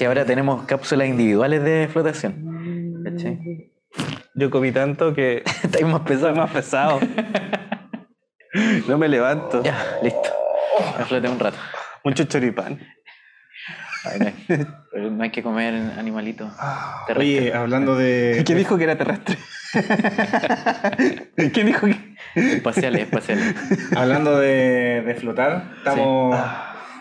Que ahora tenemos cápsulas individuales de flotación. ¿Cachai? Yo comí tanto que Estáis más pesado. más pesado. No me levanto. Ya, listo. Me floté un rato. Mucho choripán. Ay, no, hay, pero no hay que comer animalitos. Oye, terrestres. hablando de. ¿Quién dijo que era terrestre? ¿Quién dijo que.? Espaciales, espaciales. Hablando de, de flotar, estamos.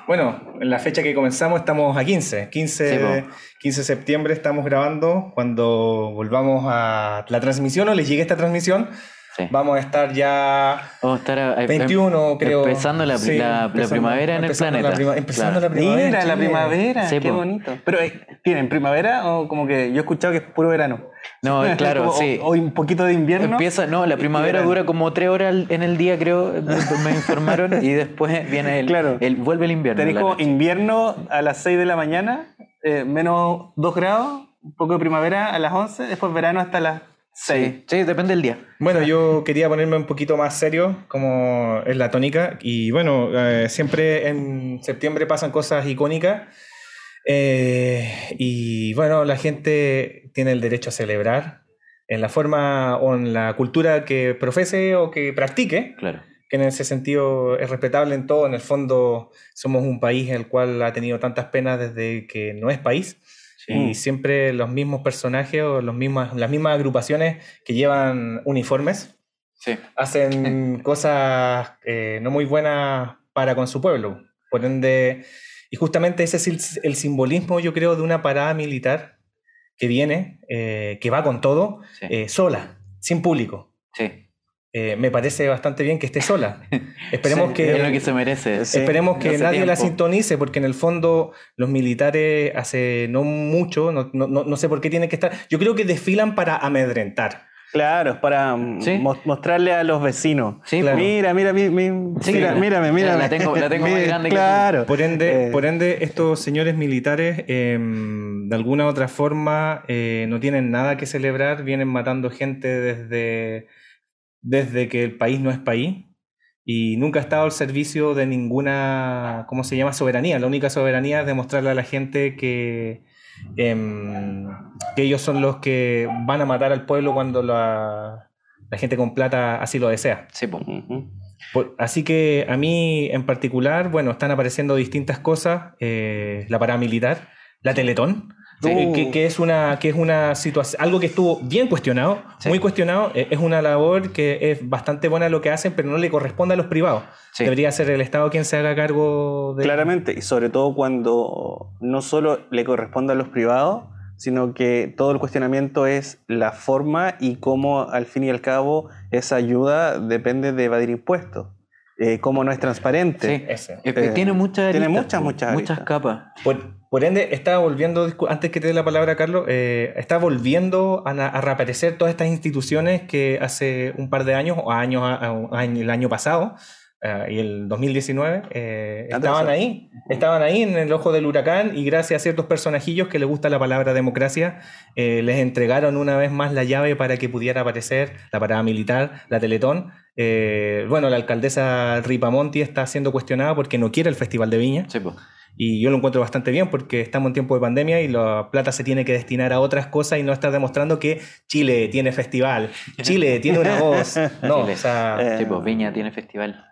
Bueno, en la fecha que comenzamos estamos a 15. 15, Sí, po. 15 de septiembre estamos grabando. Cuando volvamos a la transmisión o les llegue esta transmisión, Sí. vamos a estar ya Vamos a estar a- a- 21, creo. Empezando la, Sí, la- la empezando- primavera en el la planeta. prima- empezando Claro. la primavera. Mira, la primavera. Sí, qué po. bonito. Pero, eh, ¿tienen primavera o como que yo he escuchado que es puro verano? No, claro, sí. O, un poquito de invierno. Empieza, no, la primavera dura como tres horas en el día, creo, me me informaron, y después viene el, Claro. el vuelve el invierno. Tenéis en la como invierno a las 6 de la mañana, eh, menos 2 grados, un poco de primavera a las 11, después verano hasta las 6. Sí, sí, depende del día. Bueno, yo quería ponerme un poquito más serio, como es la tónica, y bueno, eh, siempre en septiembre pasan cosas icónicas, eh, y bueno, la gente tiene el derecho a celebrar en la forma o en la cultura que profese o que practique, Claro. que en ese sentido es respetable en todo, en el fondo somos un país el cual ha tenido tantas penas desde que no es país. Y siempre los mismos personajes o los mismas, las mismas agrupaciones que llevan uniformes Sí. hacen cosas eh, no muy buenas para con su pueblo. Por ende, y justamente ese es el, el simbolismo, yo creo, de una parada militar que viene, eh, que va con todo, Sí. eh, sola, sin público. sí. Eh, me parece bastante bien que esté sola. Esperemos Sí, que... es lo que se merece. Sí, Esperemos que nadie la sintonice, porque en el fondo los militares hace no mucho, no- no- no sé por qué tienen que estar. Yo creo que desfilan para amedrentar. Claro, es para Sí. mostrarle a los vecinos. Sí, Claro. Mira, mira, mi- mi- Sí, mira, la- mírame, mírame. la tengo- la tengo más Mira, grande que tú. Claro. Por ende, Eh, por ende estos señores militares, eh, de alguna u otra forma, eh, no tienen nada que celebrar, vienen matando gente desde, desde que el país no es país y nunca ha estado al servicio de ninguna, ¿cómo se llama? Soberanía. La única soberanía es demostrarle a la gente que, em, que ellos son los que van a matar al pueblo cuando la, la gente con plata así lo desea. Sí. Por- así que a mí en particular, bueno, están apareciendo distintas cosas, eh, la paramilitar, la Teletón, Sí. eh, que, que es una, que es una situación, algo que estuvo bien cuestionado, Sí. muy cuestionado, eh, es una labor que es bastante buena lo que hacen, pero no le corresponde a los privados. Sí. Debería ser el Estado quien se haga cargo de... Claramente, y sobre todo cuando no solo le corresponde a los privados, sino que todo el cuestionamiento es la forma y cómo al fin y al cabo esa ayuda depende de evadir impuestos, eh, cómo no es transparente. Sí. Ese. Eh, tiene muchas tiene aristas, muchas, po. muchas muchas aristas. capas. Por, por ende, está volviendo, antes que te dé la palabra, Carlos, eh, está volviendo a, a reaparecer todas estas instituciones que hace un par de años, o años, a- a- año- el año pasado, eh, y el 2019, eh, estaban ahí, estaban ahí en el ojo del huracán, y gracias a ciertos personajillos que les gusta la palabra democracia, eh, les entregaron una vez más la llave para que pudiera aparecer la parada militar, la Teletón. Eh, bueno, la alcaldesa Ripamonti está siendo cuestionada porque no quiere el Festival de Viña. Sí, po. Y yo lo encuentro bastante bien porque estamos en tiempo de pandemia y la plata se tiene que destinar a otras cosas y no estar demostrando que Chile tiene festival, Chile tiene una voz. No, Chile. o sea, Eh, Sí, pues Viña tiene festival.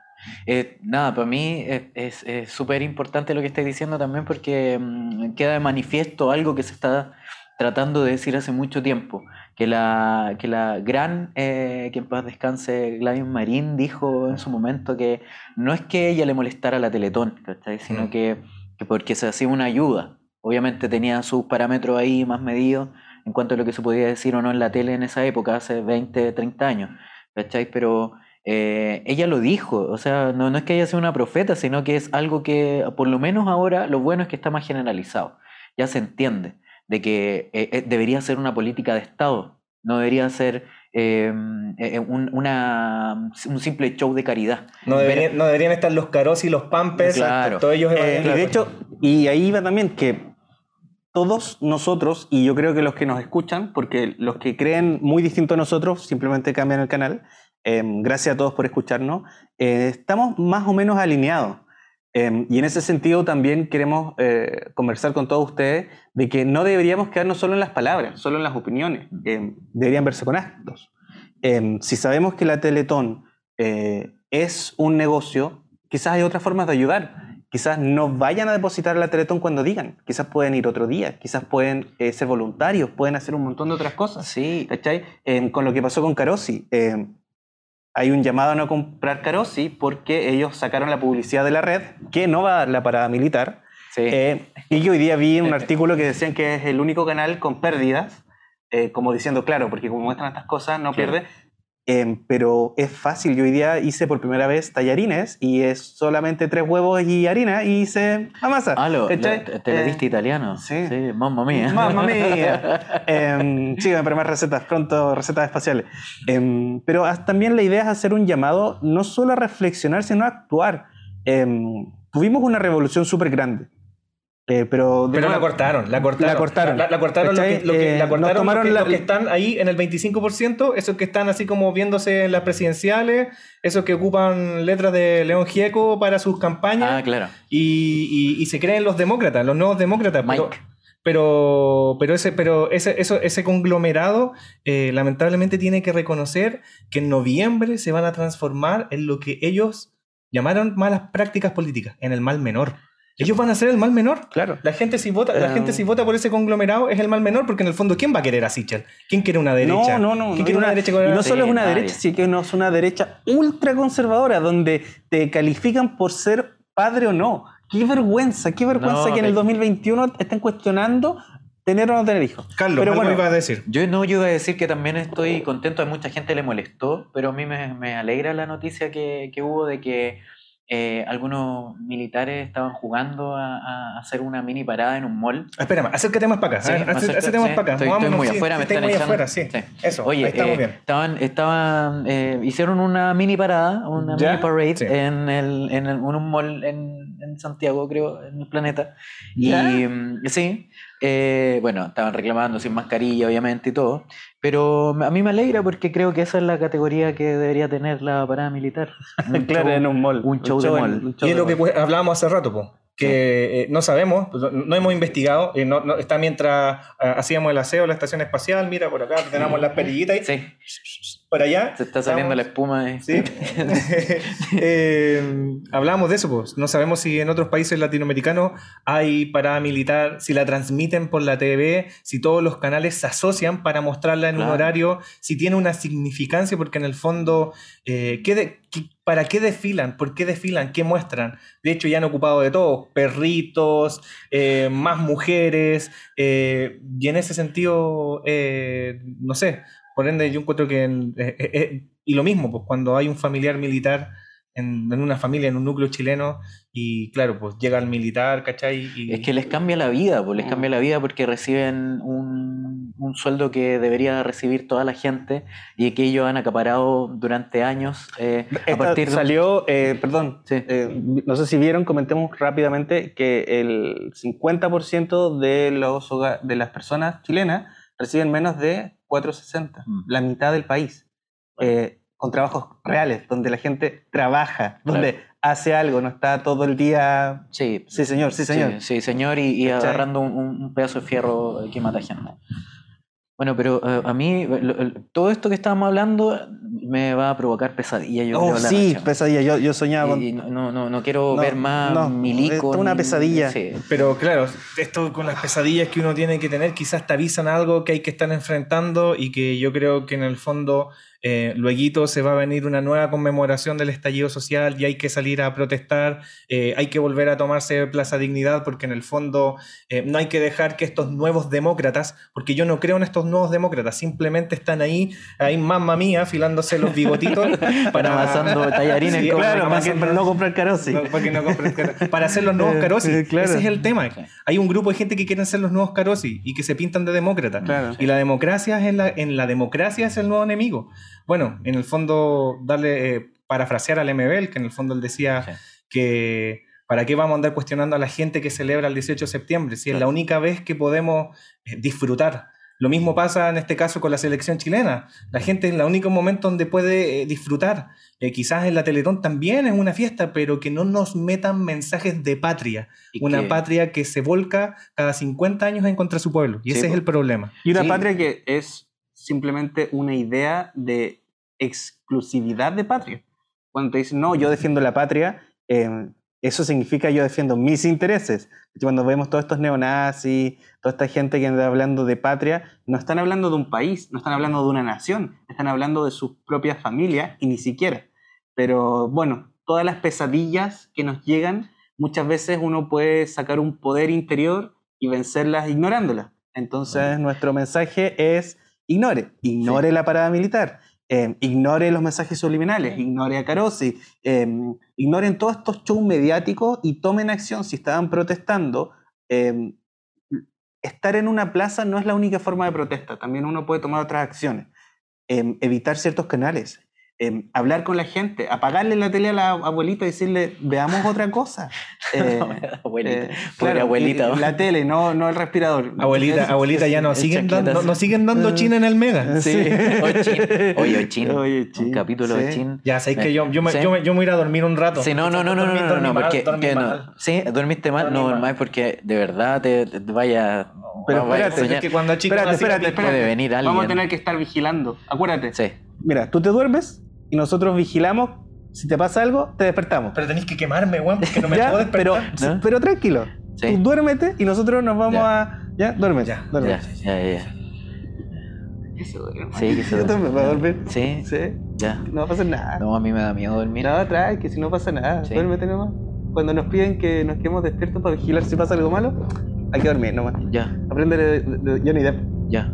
Eh, nada, para mí es- es es súper importante lo que estáis diciendo también porque mm, queda de manifiesto algo que se está tratando de decir hace mucho tiempo, que la, que la gran, eh, que en paz descanse, Gladys Marín dijo en su momento que no es que ella le molestara la Teletón, ¿cachai? sino Mm. que, que porque se hacía una ayuda. Obviamente tenía sus parámetros ahí más medidos en cuanto a lo que se podía decir o no en la tele en esa época, hace 20, 30 años, ¿cachai? Pero eh, ella lo dijo, o sea, no, no es que ella sea una profeta, sino que es algo que, por lo menos ahora, lo bueno es que está más generalizado. Ya se entiende de que eh, eh, debería ser una política de Estado, no debería ser eh, eh, un, una- un simple show de caridad. no, deberían, no deberían estar los caros y los pampers, Claro. todos ellos Eh, y de hecho, y ahí va también que todos nosotros, y yo creo que los que nos escuchan, porque los que creen muy distinto a nosotros simplemente cambian el canal, eh, gracias a todos por escucharnos, eh, estamos más o menos alineados. Em, y en ese sentido también queremos eh, conversar con todos ustedes de que no deberíamos quedarnos solo en las palabras, solo en las opiniones, em, deberían verse con actos. Si sabemos que la Teletón eh, es un negocio, quizás hay otras formas de ayudar. Quizás no vayan a depositar la Teletón cuando digan, quizás pueden ir otro día, quizás pueden eh, ser voluntarios, pueden hacer un montón de otras cosas. Sí, ¿Cachai? con lo que pasó con Carosi hay un llamado a no comprar Carosi porque ellos sacaron la publicidad de la red, que no va a dar la parada militar. Eh, y yo hoy día vi un artículo que decían que es el único canal con pérdidas, eh, como diciendo, claro, porque como muestran estas cosas, no pierde. Em, pero es fácil. Yo hoy día hice por primera vez tallarines y es solamente tres huevos y harina y hice la masa. Ah, lo, te lo diste eh, italiano. Sí. sí. Mamma mía. Mamma mía. eh, sí, pero más recetas, pronto recetas espaciales. Em, pero también la idea es hacer un llamado no solo a reflexionar, sino a actuar. Em, tuvimos una revolución súper grande. Eh, pero, pero la cortaron, la cortaron. La cortaron. La, cortaron, lo que, lo que, la cortaron tomaron los que, están ahí en el 25%, esos que están así como viéndose en las presidenciales, esos que ocupan letras de León Gieco para sus campañas. Ah, claro. Y, y, se creen los demócratas, los nuevos demócratas. Pero, pero, pero, ese, pero ese, eso, ese conglomerado eh, lamentablemente tiene que reconocer que en noviembre se van a transformar en lo que ellos llamaron malas prácticas políticas, en el mal menor. Ellos van a ser el mal menor. Claro. La gente si vota, la gente si vota por ese conglomerado es el mal menor, porque en el fondo, ¿quién va a querer a Sichel? ¿Quién quiere una derecha? No, no, no. ¿Quién quiere una, derecha y no solo es una derecha, sino que no es una derecha ultra conservadora, donde te califican por ser padre o no. Qué vergüenza, qué vergüenza que en el 2021 estén cuestionando tener o no tener hijos. Carlos, pero bueno, iba a decir? Yo no, yo iba a decir que también estoy contento, a mucha gente le molestó, pero a mí me, me alegra la noticia que, que hubo de que eh, algunos militares estaban jugando a, hacer una mini parada en un mall. Espérame, acércate más para acá. Sí, acércate, más para acá. Estoy, muy afuera, me están muy echando. Afuera, sí. Eso, Oye, ahí estamos eh, bien. Estaban, estaban, eh, hicieron una mini parada, una mini parade en, el, en, un mall en, en, Santiago, creo, en el planeta. Y mm, sí, eh, bueno, estaban reclamando sin mascarilla, obviamente, y todo. Pero a mí me alegra porque creo que esa es la categoría que debería tener la parada militar. claro, en un mall. Un show, de mall. y es lo que hablábamos hace rato, po que eh, no sabemos, pues, no, hemos investigado, eh, no, está mientras eh, hacíamos el aseo la estación espacial, mira por acá tenemos las perillitas y sí. Por allá. Se está saliendo la espuma. Sí. hablamos de eso, pues no sabemos si en otros países latinoamericanos hay parada militar, si la transmiten por la TV, si todos los canales se asocian para mostrarla en un horario, si tiene una significancia, porque en el fondo, ¿qué, de, qué ¿Para qué desfilan? ¿Por qué desfilan? ¿Qué muestran? De hecho, ya han ocupado de todo, perritos, eh, más mujeres, eh, y en ese sentido, eh, no sé, por ende yo encuentro que, y lo mismo, pues cuando hay un familiar militar en, una familia, en un núcleo chileno, y claro, pues llega el militar, ¿cachai? Y... Es que les cambia la vida, pues les cambia la vida porque reciben un, un, sueldo que debería recibir toda la gente y que ellos han acaparado durante años. Eh, a partir Salió, eh, perdón, eh, no sé si vieron, comentemos rápidamente que el 50% de, los de las personas chilenas reciben menos de 460, mm. la mitad del país. Eh, con trabajos reales, donde la gente trabaja, donde hace algo, no está todo el día. Sí, sí señor, sí, señor. Sí, señor, y, agarrando un, pedazo de fierro que mata gente. Bueno, pero eh, a mí, todo esto que estábamos hablando me va a provocar pesadilla. Yo oh, sí, pesadilla. Yo, yo soñaba y, no, no, no, quiero ver más milico. Es una pesadilla. Pero claro, esto con las pesadillas que uno tiene que tener, quizás te avisan algo que hay que estar enfrentando y que yo creo que en el fondo eh, luego se va a venir una nueva conmemoración del estallido social y hay que salir a protestar, eh, hay que volver a tomarse Plaza Dignidad porque en el fondo eh, no hay que dejar que estos nuevos demócratas, porque yo no creo en estos nuevos demócratas, simplemente están ahí, ahí mamma mía, afilándose los bigotitos para amasando tallarines. claro, para, no comprar carosi. para, hacer los nuevos carosi. Ese es el tema. Hay un grupo de gente que quieren ser los nuevos carosi y que se pintan de demócratas. Y la democracia es la, en la democracia es el nuevo enemigo. Bueno, en el fondo, darle, eh, parafrasear al MBL, que en el fondo él decía que ¿para qué vamos a andar cuestionando a la gente que celebra el 18 de septiembre? Si es la única vez que podemos eh, disfrutar Lo mismo pasa en este caso con la selección chilena. La gente es el único momento donde puede eh, disfrutar. Eh, quizás en la Teletón también es una fiesta, pero que no nos metan mensajes de patria. Y una que- patria que se volca cada 50 años en contra de su pueblo. Y Sí, ese es el problema. Y una Sí. patria que es simplemente una idea de exclusividad de patria. Cuando te dicen, no, yo defiendo la patria, eh, eso significa yo defiendo mis intereses. Cuando vemos todos estos neonazis, toda esta gente que anda hablando de patria, no están hablando de un país, no están hablando de una nación, están hablando de sus propias familias y ni siquiera. Pero bueno, todas las pesadillas que nos llegan, muchas veces uno puede sacar un poder interior y vencerlas ignorándolas. Entonces, nuestro mensaje es ignore, ignore la parada militar, eh, ignore los mensajes subliminales, ignore a Carosi, eh, ignoren todos estos shows mediáticos y tomen acción si estaban protestando. eh, estar en una plaza no es la única forma de protesta, también uno puede tomar otras acciones. Eh, evitar ciertos canales, eh, hablar con la gente, apagarle la tele a la abuelita y decirle, veamos otra cosa. Eh, abuelita, eh, claro, abuelita. y- La tele, no, no el respirador. Abuelita, Es- abuelita, ya nos siguen, dando, sí. nos siguen dando China en el Mega. Sí. Oye, Chin. Oye, hoy Chin. Oye, Un Chin, capítulo de sí. Chin. Ya, sabéis que yo, yo, me, Sí. yo, me, yo me voy a ir a dormir un rato. Sí, no, no, no, no, no, Dormí- no, dormí no, mal, porque que no. Sí, dormiste mal, Dormí no, mal. mal, porque de verdad te, te vaya. Pero a espérate. Es que cuando chico Espérate, espérate, espérate. Puede venir alguien. Vamos a tener que estar vigilando. Acuérdate. Sí. Mira, tú te duermes y nosotros vigilamos. Si te pasa algo, te despertamos. Pero tenéis que quemarme, weón, porque no me Ya, puedo pero, despertar. ¿No? pero tranquilo. Sí. Tú duérmete y nosotros nos vamos Ya. a. Ya, duerme. Ya, duerme. Ya, ya, ya. Eso, duerme. Sí, que se también voy a dormir. Sí, Sí. ya. No va a pasar nada. No, a mí me da miedo dormir. No, trae, que si no pasa nada. Sí. Duérmete nomás. Cuando nos piden que nos quedemos despiertos para vigilar si pasa algo malo, hay que dormir nomás. Ya, Aprende de, de- de Johnny Depp. ya.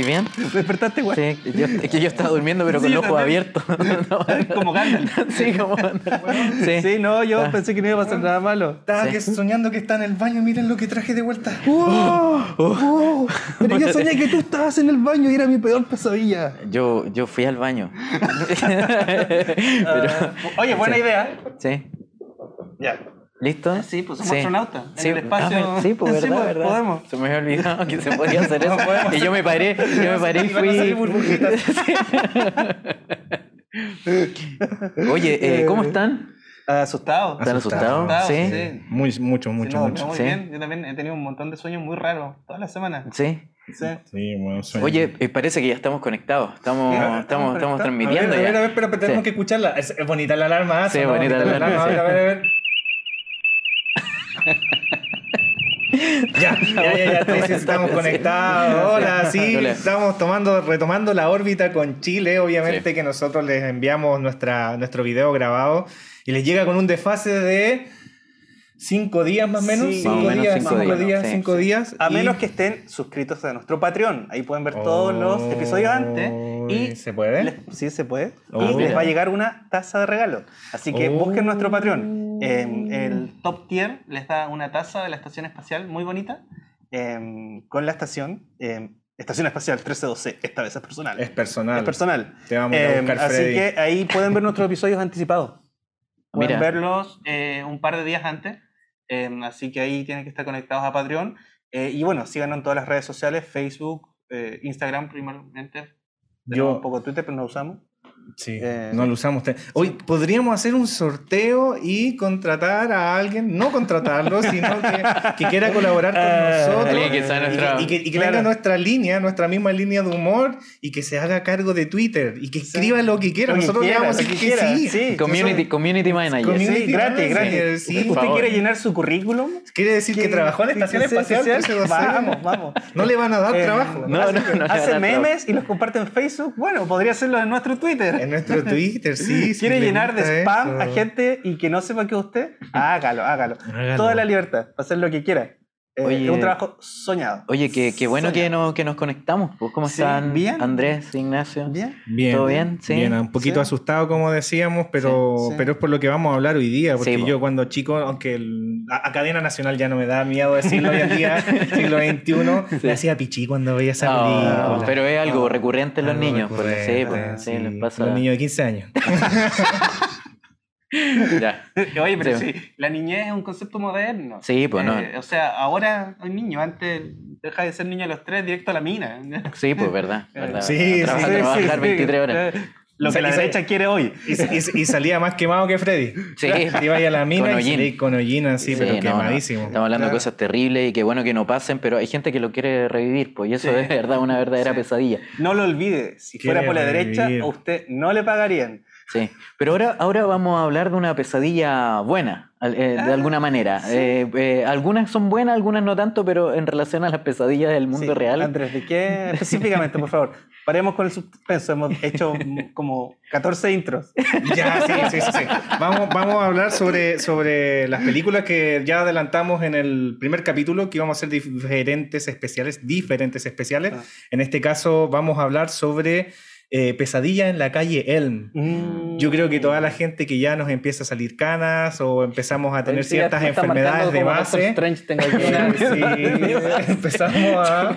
¿Estáis bien? ¿Despertaste, güey? Sí, yo, es que yo estaba durmiendo, pero con Sí, los ojos abiertos. No, Como Gandalf. Sí, como. Sí. Sí, no, yo Ah. pensé que no iba a pasar nada malo. Estaba Sí. que soñando que está en el baño, miren lo que traje de vuelta. ¡Wow! ¡Wow! Pero yo soñé que tú estabas en el baño y era mi peor pesadilla. Yo, yo fui al baño. Pero, Ah, oye, buena Sí. idea. sí. Ya. ¿Listo? Sí, pues somos astronautas. En Sí, el espacio. ah, sí, pues Sí, verdad, pues, verdad. podemos. Se me había olvidado que se podía hacer eso. podemos y yo me paré, yo me paré y fui. Oye, eh, ¿cómo están? Asustado. ¿Están asustados? Asustado, Sí. sí. Muy, mucho, Sí, mucho, no, mucho. no, muy Sí. bien. Yo también he tenido un montón de sueños muy raros todas las semanas. Sí. Sí. Sí, bueno, sueño. Oye, eh, parece que ya estamos conectados. Estamos, Ya, estamos, estamos estamos conectados. a ver, transmitiendo a ver, ya. a ver, pero tenemos Sí. que escucharla. Es, es bonita la alarma. ¿ah? Sí, bonita la alarma, A ver, sí. a ver, a ver. Ya, ya, ya, ya, estamos conectados. Hola, sí, estamos tomando, retomando la órbita con Chile, obviamente Sí. que nosotros les enviamos nuestra, nuestro video grabado y les llega con un desfase de cinco días más o menos, Sí, cinco, más o menos días, cinco cinco días, días, sí, cinco sí. días. A y- menos que estén suscritos a nuestro Patreon. Ahí pueden ver todos los episodios antes. Uy, Y ¿Se puede? les- sí, se puede. Oh, y les mira. va a llegar una taza de regalo. Así que Oh. busquen nuestro Patreon. Eh, el top tier les da una taza de la estación espacial muy bonita. eh, con la estación. eh, estación espacial 1312. Esta vez es personal. Es personal. Es personal. Te vamos a buscar, así Freddy. que ahí pueden ver nuestros episodios anticipados. Pueden Mira. verlos eh, un par de días antes. así que ahí tienen que estar conectados a Patreon. Eh, y bueno, síganos en todas las redes sociales: Facebook, eh, Instagram, primeramente. Yo- un poco Twitter, pero no usamos. Sí, Eh, no lo usamos. Hoy podríamos hacer un sorteo y contratar a alguien, no contratarlo, sino que, que quiera colaborar con Ah, nosotros. alguien que sea y nuestra- y que, y que Claro. tenga nuestra línea, nuestra misma línea de humor y que se haga cargo de Twitter y que escriba lo que quiera. Lo que nosotros le quiera, vamos a decir que que quiera, sí. sí. Community, community manager. Community Sí, gratis, gratis. sí, ¿Usted favor. quiere llenar su currículum? Quiere decir que, trabajó en la Estación Sí, sí, Espacial. sí, sí. 1312. Vamos, vamos. No le van a dar Eh, trabajo. No, no, no. Hace memes y los comparte en Facebook. Bueno, podría hacerlo en nuestro Twitter. En nuestro Twitter, sí. sí, ¿Quiere le llenar de spam eso. a gente y que no sepa que usted? Hágalo, hágalo. Hágalo. Toda la libertad, hacer lo que quiera. Eh, Oye. es un trabajo soñado. Oye, qué, qué bueno que, no, que nos conectamos. pues. ¿Cómo Sí, están bien. Andrés, Ignacio? Bien. Bien. ¿Todo bien? Sí. Bien, un poquito Sí. asustado como decíamos, pero, Sí, sí. pero es por lo que vamos a hablar hoy día, porque Sí, po. yo cuando chico, aunque el- a, a cadena nacional ya no me da miedo decirlo hoy en día, siglo XXI, me hacía pichí cuando veía esa película. pero es algo recurrente en los niños. pues, sí, pues, sí, sí. les pasa. Los niños de 15 años. Ya. Oye, pero Sí. sí. la niñez es un concepto moderno. Sí, pues no. Eh, o sea, ahora hay niños. Antes deja de ser niño a los tres, directo a la mina. Sí, pues verdad. verdad. Sí, Traba- sí, trabajar 23 horas. Eh, Lo que la derecha quiere hoy. Y, y- y salía más quemado que Freddy. Sí. Iba a la mina Con y salía con Sí, pero no, no. quemadísimo. Estamos hablando de cosas terribles y qué bueno que no pasen, pero hay gente que lo quiere revivir, pues, y eso Sí. es verdad una verdadera Sí. pesadilla. No lo olvide. Si Quiere fuera por la derecha, a usted no le pagarían. Sí, pero ahora, ahora vamos a hablar de una pesadilla buena, eh, de Ah, alguna manera. sí. Eh, eh, algunas son buenas, algunas no tanto, pero en relación a las pesadillas del mundo Sí. real. Andrés, ¿de qué específicamente, por favor? Paremos con el suspenso. Hemos hecho como 14 intros. Ya, sí, sí, sí. sí. Vamos, vamos a hablar sobre, sobre las películas que ya adelantamos en el primer capítulo, que íbamos a hacer diferentes especiales, diferentes especiales. Ah. En este caso vamos a hablar sobre eh, Pesadilla en la calle Elm. Mm. Yo creo que toda la gente que ya nos empieza a salir canas o empezamos a tener Sí, ciertas enfermedades de base. Sí, empezamos a,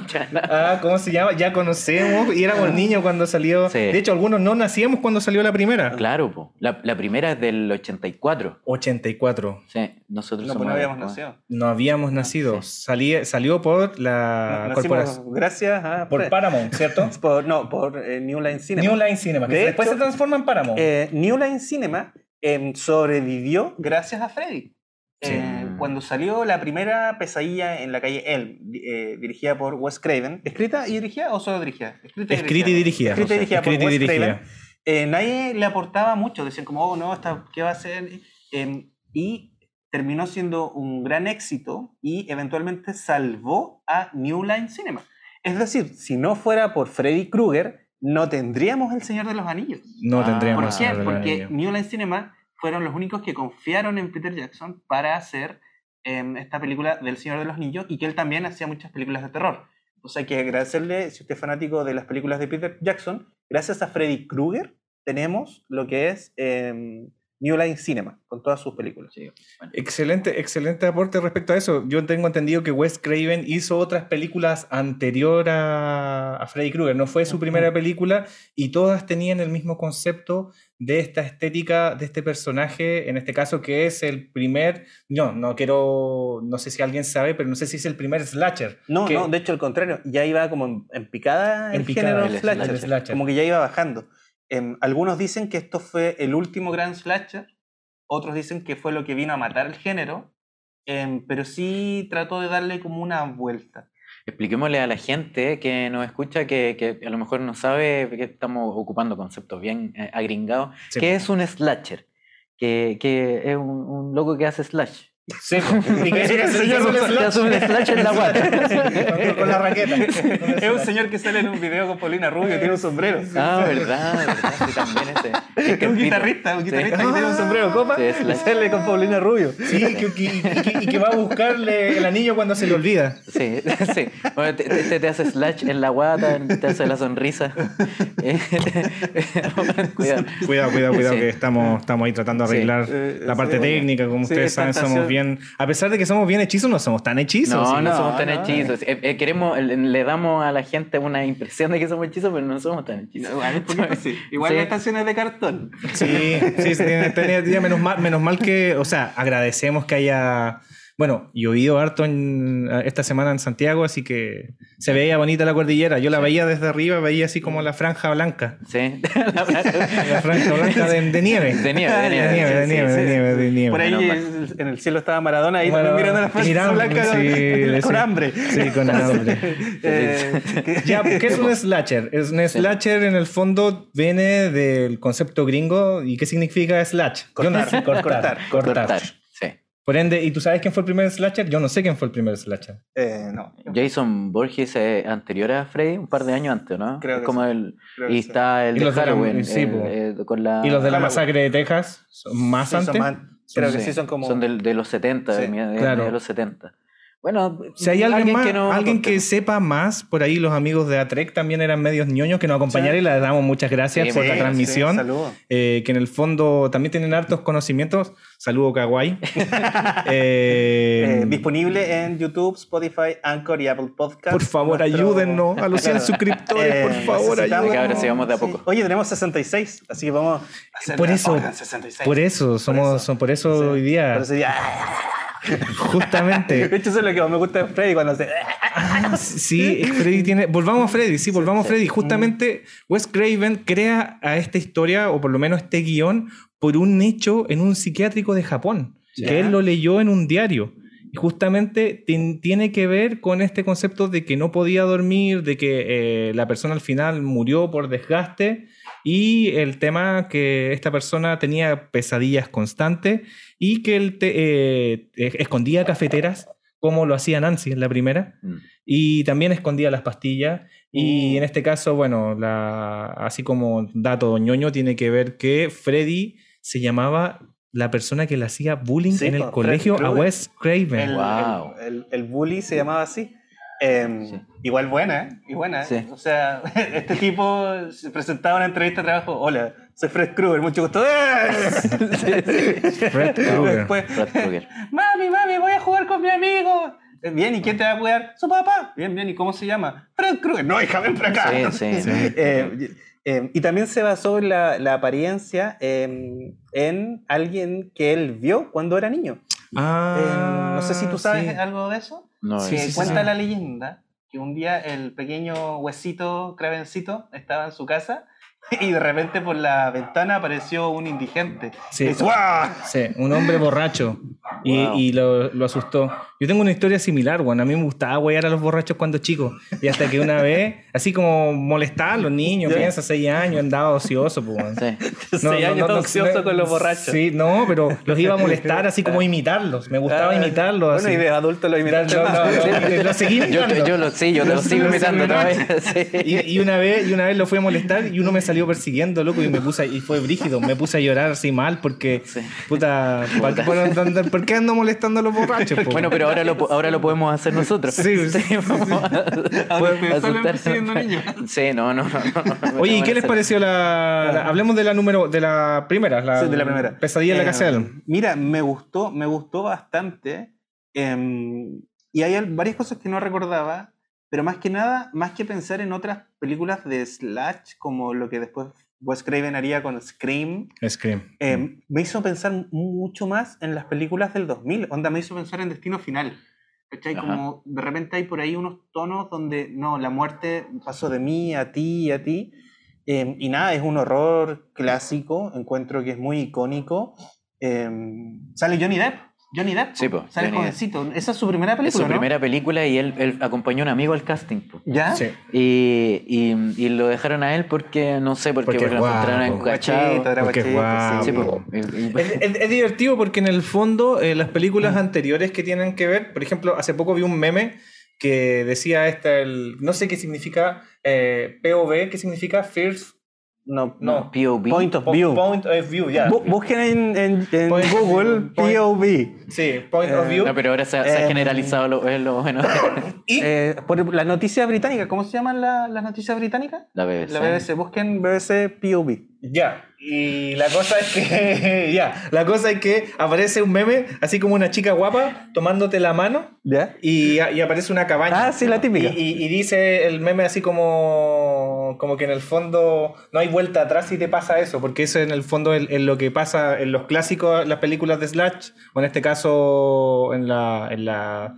a- ¿cómo se llama? Ya conocemos y éramos niños cuando salió. Sí. De hecho, algunos no nacíamos cuando salió la primera. Claro, po. La, la primera es del 84. 84. Sí, nosotros No, pues somos no habíamos nacido. No habíamos nacido. Salí- salió por la Nacimos corporación. gracias a... Por Paramount, ¿cierto? Por- no, por eh, New Line Cinema. New Line Cinema, que De después hecho, se transforma en Paramount. Eh, New Line Cinema em, sobrevivió gracias a Freddy. Sí. Eh, cuando salió la primera pesadilla en la calle Elm, eh, dirigida por Wes Craven, ¿escrita y dirigida o solo dirigida? Escrita y dirigida. Escrita y dirigida por Escrita y Wes dirigida. Craven. Eh, nadie le aportaba mucho, decían como, oh no, esta, ¿qué va a hacer? Em, y terminó siendo un gran éxito y eventualmente salvó a New Line Cinema. Es decir, si no fuera por Freddy Krueger, no tendríamos El Señor de los Anillos. No Ah, tendríamos ¿Por qué? Señor de los Porque. New Line Cinema fueron los únicos que confiaron en Peter Jackson para hacer em, esta película del Señor de los Anillos y que él también hacía muchas películas de terror. Entonces hay que agradecerle, si usted es fanático de las películas de Peter Jackson, gracias a Freddy Krueger tenemos lo que es em, New Line Cinema, con todas sus películas. Sí, bueno. Excelente, excelente aporte respecto a eso. Yo tengo entendido que Wes Craven hizo otras películas anterior a, a Freddy Krueger. No fue su Ujú. primera película y todas tenían el mismo concepto de esta estética de este personaje, en este caso que es el primer, no, no quiero, no sé si alguien sabe, pero no sé si es el primer slasher. No, que- no, de hecho al contrario, ya iba como en, en picada En el picada, género el slasher, slasher. slasher. como que ya iba bajando. Em, algunos dicen que esto fue el último gran slasher, otros dicen que fue lo que vino a matar el género, em, pero sí trató de darle como una vuelta. Expliquémosle a la gente que nos escucha que, que a lo mejor no sabe que estamos ocupando conceptos bien eh, agringados. Sí, ¿Qué po. es un slasher? Que, que es un, un loco que hace slash. Sí. Y que- hace un en la guata. con, con la raqueta. es un señor que sale en un video con Paulina Rubio, tiene un sombrero. Ah, verdad, verdad. Sí, también ese. Es un guitarrista, un Sí. guitarrista que tiene un sombrero copa Sí, y sale con Paulina Rubio. Sí, que, que- y que- y que va a buscarle el anillo cuando se le olvida. Sí, sí. Bueno, te, te- te hace slash en la guata, te hace la sonrisa. Eh, Cuidado. Cuidado, cuidado, que estamos, estamos ahí tratando de arreglar Eh, la sí, parte técnica. Como Sí, ustedes saben, somos estación- bien. A pesar de que somos bien hechizos, no somos tan hechizos. No, ¿sí? no, no, somos tan no. hechizos. Eh, eh, queremos, le, le damos a la gente una impresión de que somos hechizos, pero no somos tan hechizos. Igual, poquito sí. Igual Sí. la estación es de cartón. Sí, sí, tiene- tiene- menos, mal, menos mal que, o sea, agradecemos que haya Bueno, llovido harto en, esta semana en Santiago, así que se veía bonita la cordillera. Yo la veía desde arriba, veía así como la franja blanca. Sí. La franja blanca de, de nieve. De nieve, de De nieve. nieve, de nieve, sí, de sí. nieve, de nieve. Por ahí en- el cielo estaba Maradona ahí Bueno, también mirando la franja mirando, blanca con, sí, con sí. hambre. Sí, con hambre. Eh, Ya, ¿qué es un slasher? Es un slasher en el fondo viene del concepto gringo. ¿Y qué significa slash? Cortar, cortar, cortar, cortar. Cortar. Por ende, ¿y tú sabes quién fue el primer slasher? Yo no sé quién fue el primer slasher. eh, no. Jason Borges es anterior a Freddy, un par de años antes, ¿no? Creo es como el. Creo Y está el Y de los de la- Halloween. sí, el, po. eh, con la, ¿Y los de la masacre de Texas? ¿Son ¿Más Sí, son antes? más- creo que Sí, sí son como. Son del- de, los 70, Sí, de, mi- de- claro. de los 70. Bueno, Si hay alguien, más, que no. alguien que sepa más, por ahí los amigos de Atrek también eran medios ñoños que nos acompañaron y les damos muchas gracias Sí, por sí, la sí, transmisión. eh, que en el fondo también tienen hartos conocimientos. Saludo Kawaii. Eh, Eh, disponible en YouTube, Spotify, Anchor y Apple Podcast. por favor, Nuestro- ayúdennos a los 100 Claro. suscriptores, por Eh, favor, ayúdennos. Sí, de a Sí. poco. Oye, tenemos 66, así que vamos a hacer Por eso, hora 66. por eso, somos, eso. son- por eso Sí. hoy día, Por eso ya- justamente. De hecho, eso es lo que más me gusta de Freddy cuando hace. Ah, sí, Freddy tiene. Volvamos a Freddy, sí, volvamos a Freddy. Justamente Wes Craven crea a esta historia, o por lo menos este guion, por un hecho en un psiquiátrico de Japón, Ya. que él lo leyó en un diario. Y justamente tiene que ver con este concepto de que no podía dormir, de que eh, la persona al final murió por desgaste y el tema que esta persona tenía pesadillas constantes y que él te- eh, eh, escondía cafeteras como lo hacía Nancy en la primera Mm. y también escondía las pastillas. Y Mm. en este caso, bueno, la, así como dato ñoño, tiene que ver que Freddy se llamaba la persona que le hacía bullying Sí, en el colegio Fred a. Wes Craven. El, Wow. el, el- el bully se llamaba así. Em, Sí. Igual buena, ¿eh? Y buena. ¿eh? Sí. O sea, este tipo se presentaba en una entrevista de trabajo. Hola, soy Fred Krueger, mucho gusto. Fred Krueger. Después, Fred Krueger. mami, mami, voy a jugar con mi amigo. "Eh, Bien, ¿y quién te va a cuidar? Su papá. Bien, bien, ¿y cómo se llama? Fred Krueger. No, hija, ven para acá. Sí, sí. Eh, eh, y también se basó en la, la apariencia eh, en alguien que él vio cuando era niño. Ah, Eh, no sé si tú sabes sí. algo de eso. No, Sí, que sí, sí, cuenta sí. la leyenda que un día el pequeño huesito Cravencito estaba en su casa y de repente por la ventana apareció un indigente. Sí. ¡guau! Sí, un hombre borracho. Y, Wow. y lo, lo asustó. Yo tengo una historia similar, bueno, a mí me gustaba huear a los borrachos cuando chico. Y hasta que una vez, así como molestar a los niños, piensa, seis años, andaba ocioso, pues. bueno. Sí. Seis años todo ansioso con los borrachos. Sí, no, pero los iba a molestar así como imitarlos. Me gustaba Ah, imitarlos. Bueno, así. y de adulto lo No, no, no, lo seguí Yo, imitando. yo lo, sí, yo lo sigo imitando imitando. todavía. Sí. Y, y una vez, y una vez lo fui a molestar y uno me salió persiguiendo, loco, y me puse, y fue brígido, me puse a llorar así mal porque, Sí. puta, ¿pa- por, por qué ando molestando a los borrachos? po? Bueno, pero ahora lo, ahora lo podemos hacer nosotros. Sí, sí. niños. Sí, no, no, no. no, Oye, ¿y qué les pareció la, la- Hablemos de la número, de la primera, la, Sí, de la primera. Pesadilla en la Eh, casa de él. Mira, me gustó, me gustó bastante. em, y hay varias cosas que no recordaba, pero más que nada, más que pensar en otras películas de Slash, como lo que después Wes Craven haría con Scream, Scream. em, me hizo pensar mucho más en las películas del 2000. Onda, me hizo pensar en Destino Final. ¿Cachai? Como de repente hay por ahí unos tonos donde, no, la muerte pasó de mí a ti y a ti. Em, y nada, es un horror clásico, encuentro que es muy icónico. Em, sale Johnny Depp. Johnny Depp. Sí, po, Sale Johnny Depp. jovencito. Esa es su primera Es película, su ¿no? primera película y él, él acompañó a un amigo al casting. po. ¿Ya? Sí. Y, y, y lo dejaron a él porque, no sé, porque, Porque porque es lo encontraron encachado. Es sí. Sí, y- Es, es- es divertido porque en el fondo eh, las películas anteriores que tienen que ver, por ejemplo, hace poco vi un meme que decía esta, el, no sé qué significa eh, POV, qué significa First No, No. POV. Point of Po- View. Point of View, ya. Bu- Busquen en, en- en Point of Google view, point- POV. Sí, Point of Eh, View. No, pero ahora se, ha- se ha Em, generalizado lo, lo bueno. y Eh, por las noticias británicas, ¿cómo se llaman la- las noticias británicas? La BBC. La BBC, busquen BBC POV. ya. Y la cosa es que ya, la cosa es que aparece un meme así como una chica guapa tomándote la mano ¿Ya? y, y aparece una cabaña. Ah, sí, la típica. Y, y- y dice el meme así como como que en el fondo no hay vuelta atrás si te pasa eso, porque eso en el fondo es, es lo que pasa en los clásicos, las películas de Slash, o en este caso en la, en la,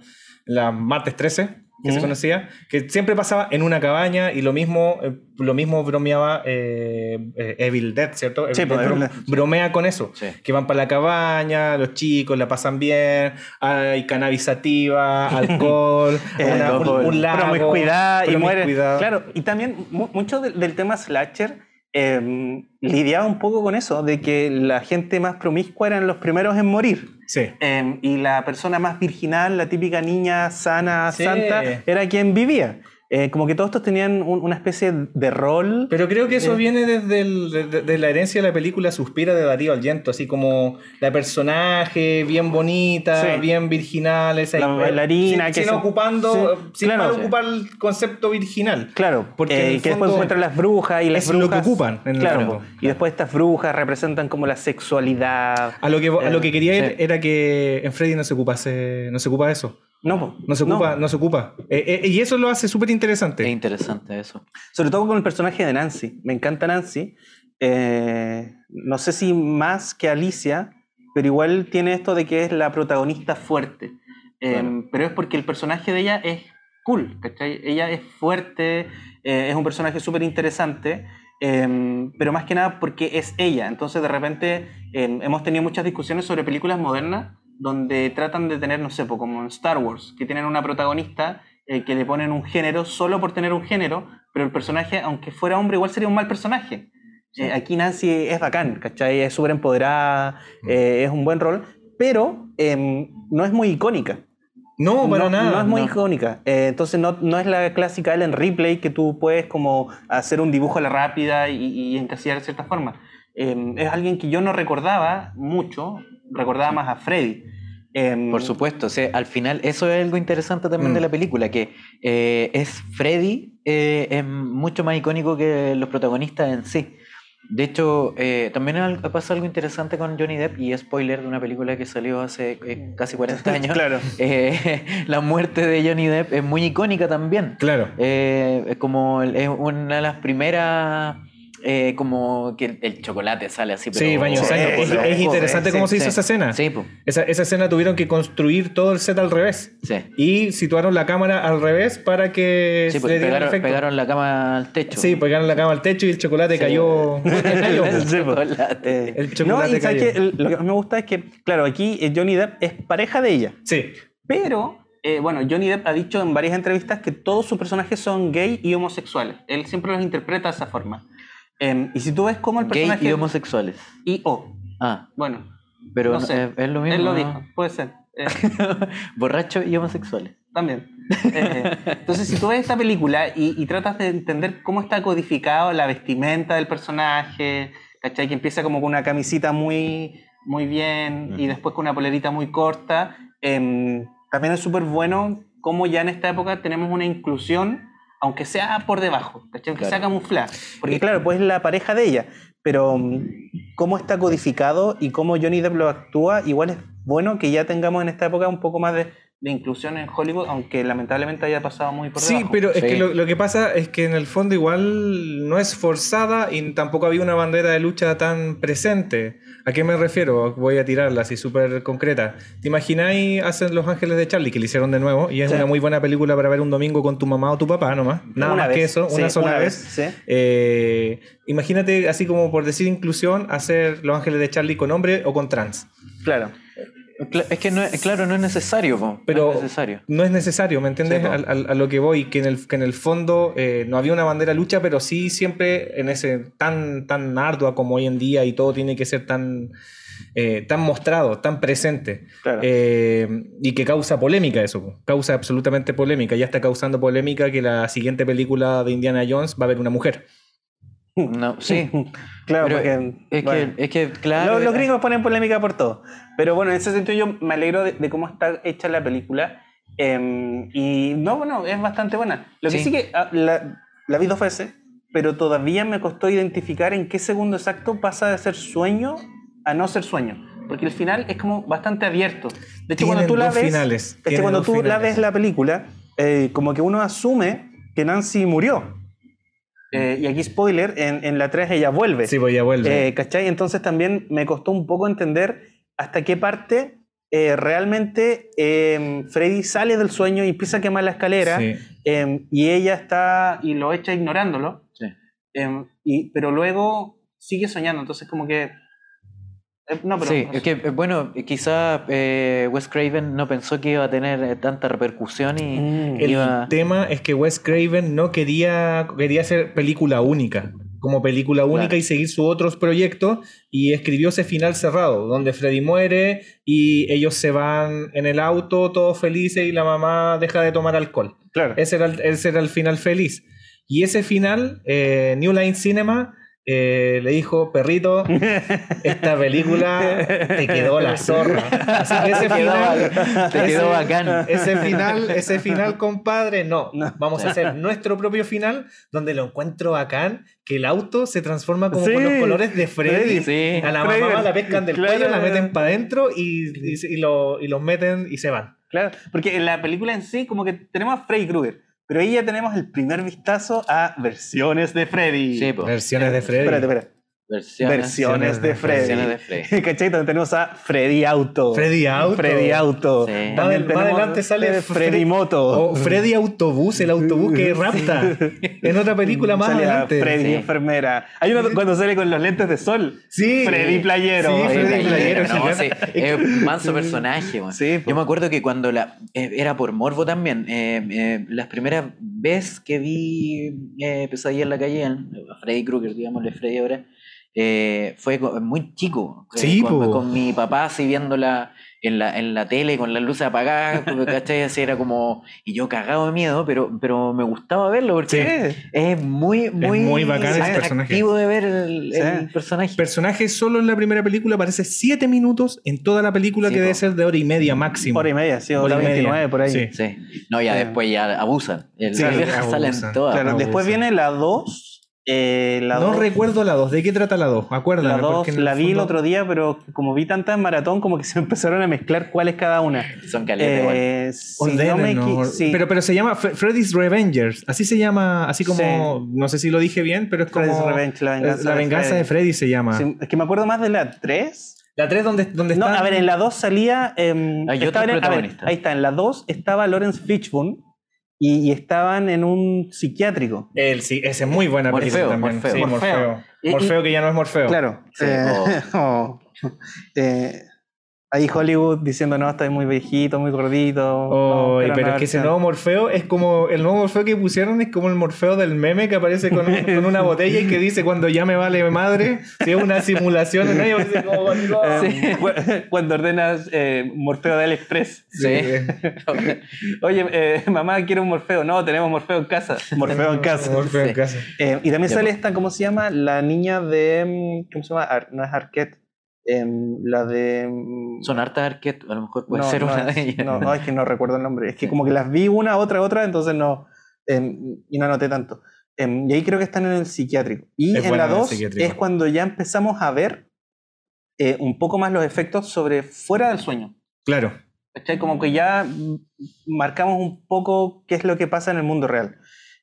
en la Martes 13, que se conocía, que siempre pasaba en una cabaña y lo mismo, eh, lo mismo bromeaba eh, eh, Evil Dead, ¿cierto? Sí, Evil pues, Dead bro- Dead. bromea con eso, Sí. que van para la cabaña, los chicos la pasan bien, hay cannabis sativa, alcohol, una- un, un lago, promiscuidad y muere. promiscuidad. Claro, y también mu- mucho del, del tema slasher eh, lidiaba un poco con eso, de que la gente más promiscua eran los primeros en morir. Sí. Eh, y la persona más virginal, la típica niña sana, Sí. santa, era quien vivía. Eh, como que todos estos tenían un- una especie de rol. Pero creo que eso Eh. viene desde el- de, de- la herencia de la película Suspira de Darío Argento, así como la personaje bien bonita, Sí. bien virginal, esa La bailarina sin, que sin se- ocupando, sí, sin claro. mal Sí. ocupar el concepto virginal. Claro, Porque el que después encuentran las brujas y las es lo que brujas. ocupan en el claro, campo. y después estas brujas representan como la sexualidad. A lo que, a lo que quería ir era que en Freddy no se ocupa, ese- no se ocupa eso. No, No se ocupa, no, se ocupa. Eh, eh, y eso lo hace súper Es interesante. interesante eso. Sobre todo con el personaje de Nancy. Me encanta Nancy. Eh, no sé si más que Alicia, pero igual tiene esto de que es la protagonista fuerte. Eh, Claro. Pero es porque el personaje de ella es cool, ¿cachai? Ella es fuerte, eh, es un personaje súper interesante, eh, pero más que nada porque es ella. Entonces de repente eh, hemos tenido muchas discusiones sobre películas modernas donde tratan de tener, no sé, como en Star Wars, que tienen una protagonista eh, que le ponen un género solo por tener un género, pero el personaje, aunque fuera hombre, igual sería un mal personaje. Eh, aquí Nancy es bacán, ¿cachai? Es súper empoderada, eh, es un buen rol, pero em, no es muy icónica. No, para no, nada. no es muy no. icónica. Eh, entonces no, no es la clásica Ellen Ripley que tú puedes como hacer un dibujo a la rápida y, y encasillar de cierta forma. Eh, es alguien que yo no recordaba mucho, recordaba más a Freddy. Eh, Por supuesto, o sea, al final eso es algo interesante también Mm. de la película, que eh, es Freddy eh, es mucho más icónico que los protagonistas en sí. De hecho, eh, también pasa algo interesante con Johnny Depp y spoiler de una película que salió hace casi 40 años. Claro. La muerte de Johnny Depp es muy icónica también. Claro. Es como es una de las primeras eh, como que el, el chocolate sale así pero Sí, baño de Sí, sangre. Es, es interesante sí, cómo se sí. hizo esa escena. sí po, Esa, esa escena tuvieron que construir todo el set al revés. sí. Y situaron la cámara al revés para que Sí, se pues, pegaron, efecto. pegaron la cama al techo. Sí, pegaron la cama al techo y el chocolate Sí. cayó. El chocolate. El chocolate no, y ¿sabes cayó. qué? El- lo que me gusta es que, claro, aquí eh, Johnny Depp es pareja de ella. Sí. Pero, eh, bueno, Johnny Depp ha dicho en varias entrevistas que todos sus personajes son gay y homosexuales. Él siempre los interpreta de esa forma. Y si tú ves cómo el Gay personaje... y homosexuales. y o. Ah, Bueno, pero No sé. es, es lo mismo. él lo dijo, puede ser. Eh, Borracho y homosexuales. también. Eh, entonces, si tú ves esta película y, y tratas de entender cómo está codificado la vestimenta del personaje, ¿cachai? Que empieza como con una camisita muy, muy bien y después con una polerita muy corta, em, también es súper bueno cómo ya en esta época tenemos una inclusión, aunque sea por debajo, ¿cachai? Aunque Claro. sea camuflada. Porque claro, pues es la pareja de ella, pero mm, cómo está codificado y cómo Johnny Depp lo actúa, igual es bueno que ya tengamos en esta época un poco más de, de inclusión en Hollywood, aunque lamentablemente haya pasado muy por Sí, debajo. pero es Sí. que lo, lo que pasa es que en el fondo igual no es forzada y tampoco había una bandera de lucha tan presente. ¿A qué me refiero? Voy a tirarla así súper concreta. ¿Te imagináis hacen Los Ángeles de Charlie, que le hicieron de nuevo? Y es Sí. una muy buena película para ver un domingo con tu mamá o tu papá nomás. Nada Una más vez, que eso, sí, una sola una vez. vez, sí. Eh, imagínate, así como por decir inclusión, hacer Los Ángeles de Charlie con hombre o con trans. Claro. Es que no es, claro, no es necesario, po. Pero no es necesario. no es necesario, ¿me entiendes? Sí, a, lo que voy, que en el, que en el fondo eh, no había una bandera lucha, pero sí siempre en ese tan, tan ardua como hoy en día y todo tiene que ser tan, eh, tan mostrado, tan presente. Claro. Eh, y que causa polémica eso, po. causa absolutamente polémica. Ya está causando polémica que la siguiente película de Indiana Jones va a haber una mujer. No, sí. Claro, Pero porque, es, bueno, que, es que, claro. los, los eh, gringos ponen polémica por todo. Pero bueno, en ese sentido yo me alegro de, de cómo está hecha la película. Em, y no, bueno, es bastante buena. Lo que Sí. sí, que ah, la, la vi dos veces, pero todavía me costó identificar en qué segundo exacto pasa de ser sueño a no ser sueño. Porque el final es como bastante abierto. De hecho, cuando tú la ves, finales, es que tienen cuando tú la ves la película, eh, como que uno asume que Nancy murió. Eh, y aquí, spoiler, en, en la 3 ella vuelve. Sí, pues ya vuelve. Eh, ¿Cachai? Entonces también me costó un poco entender hasta qué parte eh, realmente eh, Freddy sale del sueño y empieza a quemar la escalera Sí. eh, y ella está y lo echa ignorándolo, Sí. eh, y, pero luego sigue soñando, entonces como que... eh, no, pero... Sí, es que, bueno, quizá eh, Wes Craven no pensó que iba a tener eh, tanta repercusión y Mm. El tema es que Wes Craven no quería, quería hacer película única, como película única Claro. y seguir sus otros proyectos, y escribió ese final cerrado, donde Freddy muere y ellos se van en el auto todos felices y la mamá deja de tomar alcohol. Claro. Ese era el, ese era el final feliz. Y ese final, eh, New Line Cinema eh, le dijo, perrito, esta película te quedó la zorra. Así que ese Te final, te quedó bacán. Ese final, ese final, compadre, no. No. Vamos a hacer nuestro propio final donde lo encuentro bacán, que el auto se transforma como Sí, con los colores de Freddy. Freddy, Sí. A la Freddy, mamá la pescan del claro. cuello, la meten para adentro y, y, y lo- y los meten y se van. Claro, porque en la película en sí como que tenemos a Freddy Krueger, pero ahí ya tenemos el primer vistazo a versiones de Freddy. Sí, po. Versiones de Freddy. Espérate, espérate. Versiones, Versiones de Freddy. versiones de Freddy. ¿Cachai? También tenemos a Freddy Auto. Freddy Auto. Freddy Auto. Sí. Más adelante sale eh, Fre- Freddy Moto. O Freddy Autobús, el autobús que rapta. En otra película más Sale adelante. Freddy Sí. enfermera. Hay uno cuando sale con los lentes de sol. Sí. Freddy Playero. Sí, Freddy Playero, Playero, no, sí. sí, es un manso personaje. Sí, po. Yo me acuerdo que cuando la eh, era por morbo también, eh, eh, las primeras veces que vi eh, Pesadilla en la calle, a Freddy Krueger, digámosle Freddy ahora, eh, fue muy chico. eh, Sí, con, po. con mi papá así viéndola en la, en la tele con las luces apagadas, ¿cachai? Así era como. Y yo cagado de miedo, pero, pero me gustaba verlo porque Sí. es muy, muy, muy bacán ese atractivo personaje. de ver el, el Sí. personaje. personaje solo en la primera película aparece 7 minutos en toda la película Sí, que po. debe ser de hora y media máximo. Hora y media, sí, Hora hora y media. 29 por ahí. Sí. Sí. No, ya después ya abusan. El- Sí, salen abusan. todas. Claro, después viene la 2. Eh, la no 2 recuerdo la 2. ¿De qué trata la 2? Acuérdame. la 2 porque en el la vi el fondo- otro día, pero como vi tantas en maratón, como que se empezaron a mezclar cuál es cada una. Son calientes. Eh, si no me no, sí. pero, pero se llama Fre- Freddy's Revengers. Así se llama, así como, Sí. no sé si lo dije bien, pero es como Freddy's Revenge, la venganza, eh, la venganza de, Freddy. se llama. Sí, es que me acuerdo más de la 3. La 3 donde, donde No, está... a ver, en la 2 salía. em, Hay en- a ver, ahí está, en la 2 estaba Lawrence Fishburne y, y estaban en un psiquiátrico. El, sí, esa es muy buena Morfeo, película también. Morfeo. Sí, Morfeo. Morfeo. Y- y- Morfeo que ya no es Morfeo. Claro. Sí, eh, oh. oh, eh, ahí Hollywood diciendo, no, está muy viejito, muy gordito. no, pero es que ese versión". nuevo Morfeo es como el nuevo Morfeo que pusieron es como el Morfeo del meme que aparece con, un- con una botella y que dice cuando ya me vale madre, si es una simulación o no, y aparece como Van Gogh. Eh, cu- Cuando ordenas eh, Morfeo de AliExpress. Sí. Oye, eh, mamá, quiero un Morfeo. No, tenemos Morfeo en casa. Morfeo en casa. Morfeo en Sí. casa. Eh, y también Ya, sale pues. esta, ¿cómo se llama? La niña de. mm, ¿Cómo se llama? Ar- no es Arquette. Em, la de. mm, Son hartas arquet, a lo mejor puede no, ser no una es- de ellas. No, no, es que no recuerdo el nombre. Es que como que las vi una, otra, otra, entonces no. em, y no anoté tanto. Em, y ahí creo que están en el psiquiátrico. Y Es en la en el 2 psiquiátrico. es cuando ya empezamos a ver eh, un poco más los efectos sobre fuera del sueño. Claro. ¿Cachai? Como que ya marcamos un poco qué es lo que pasa en el mundo real.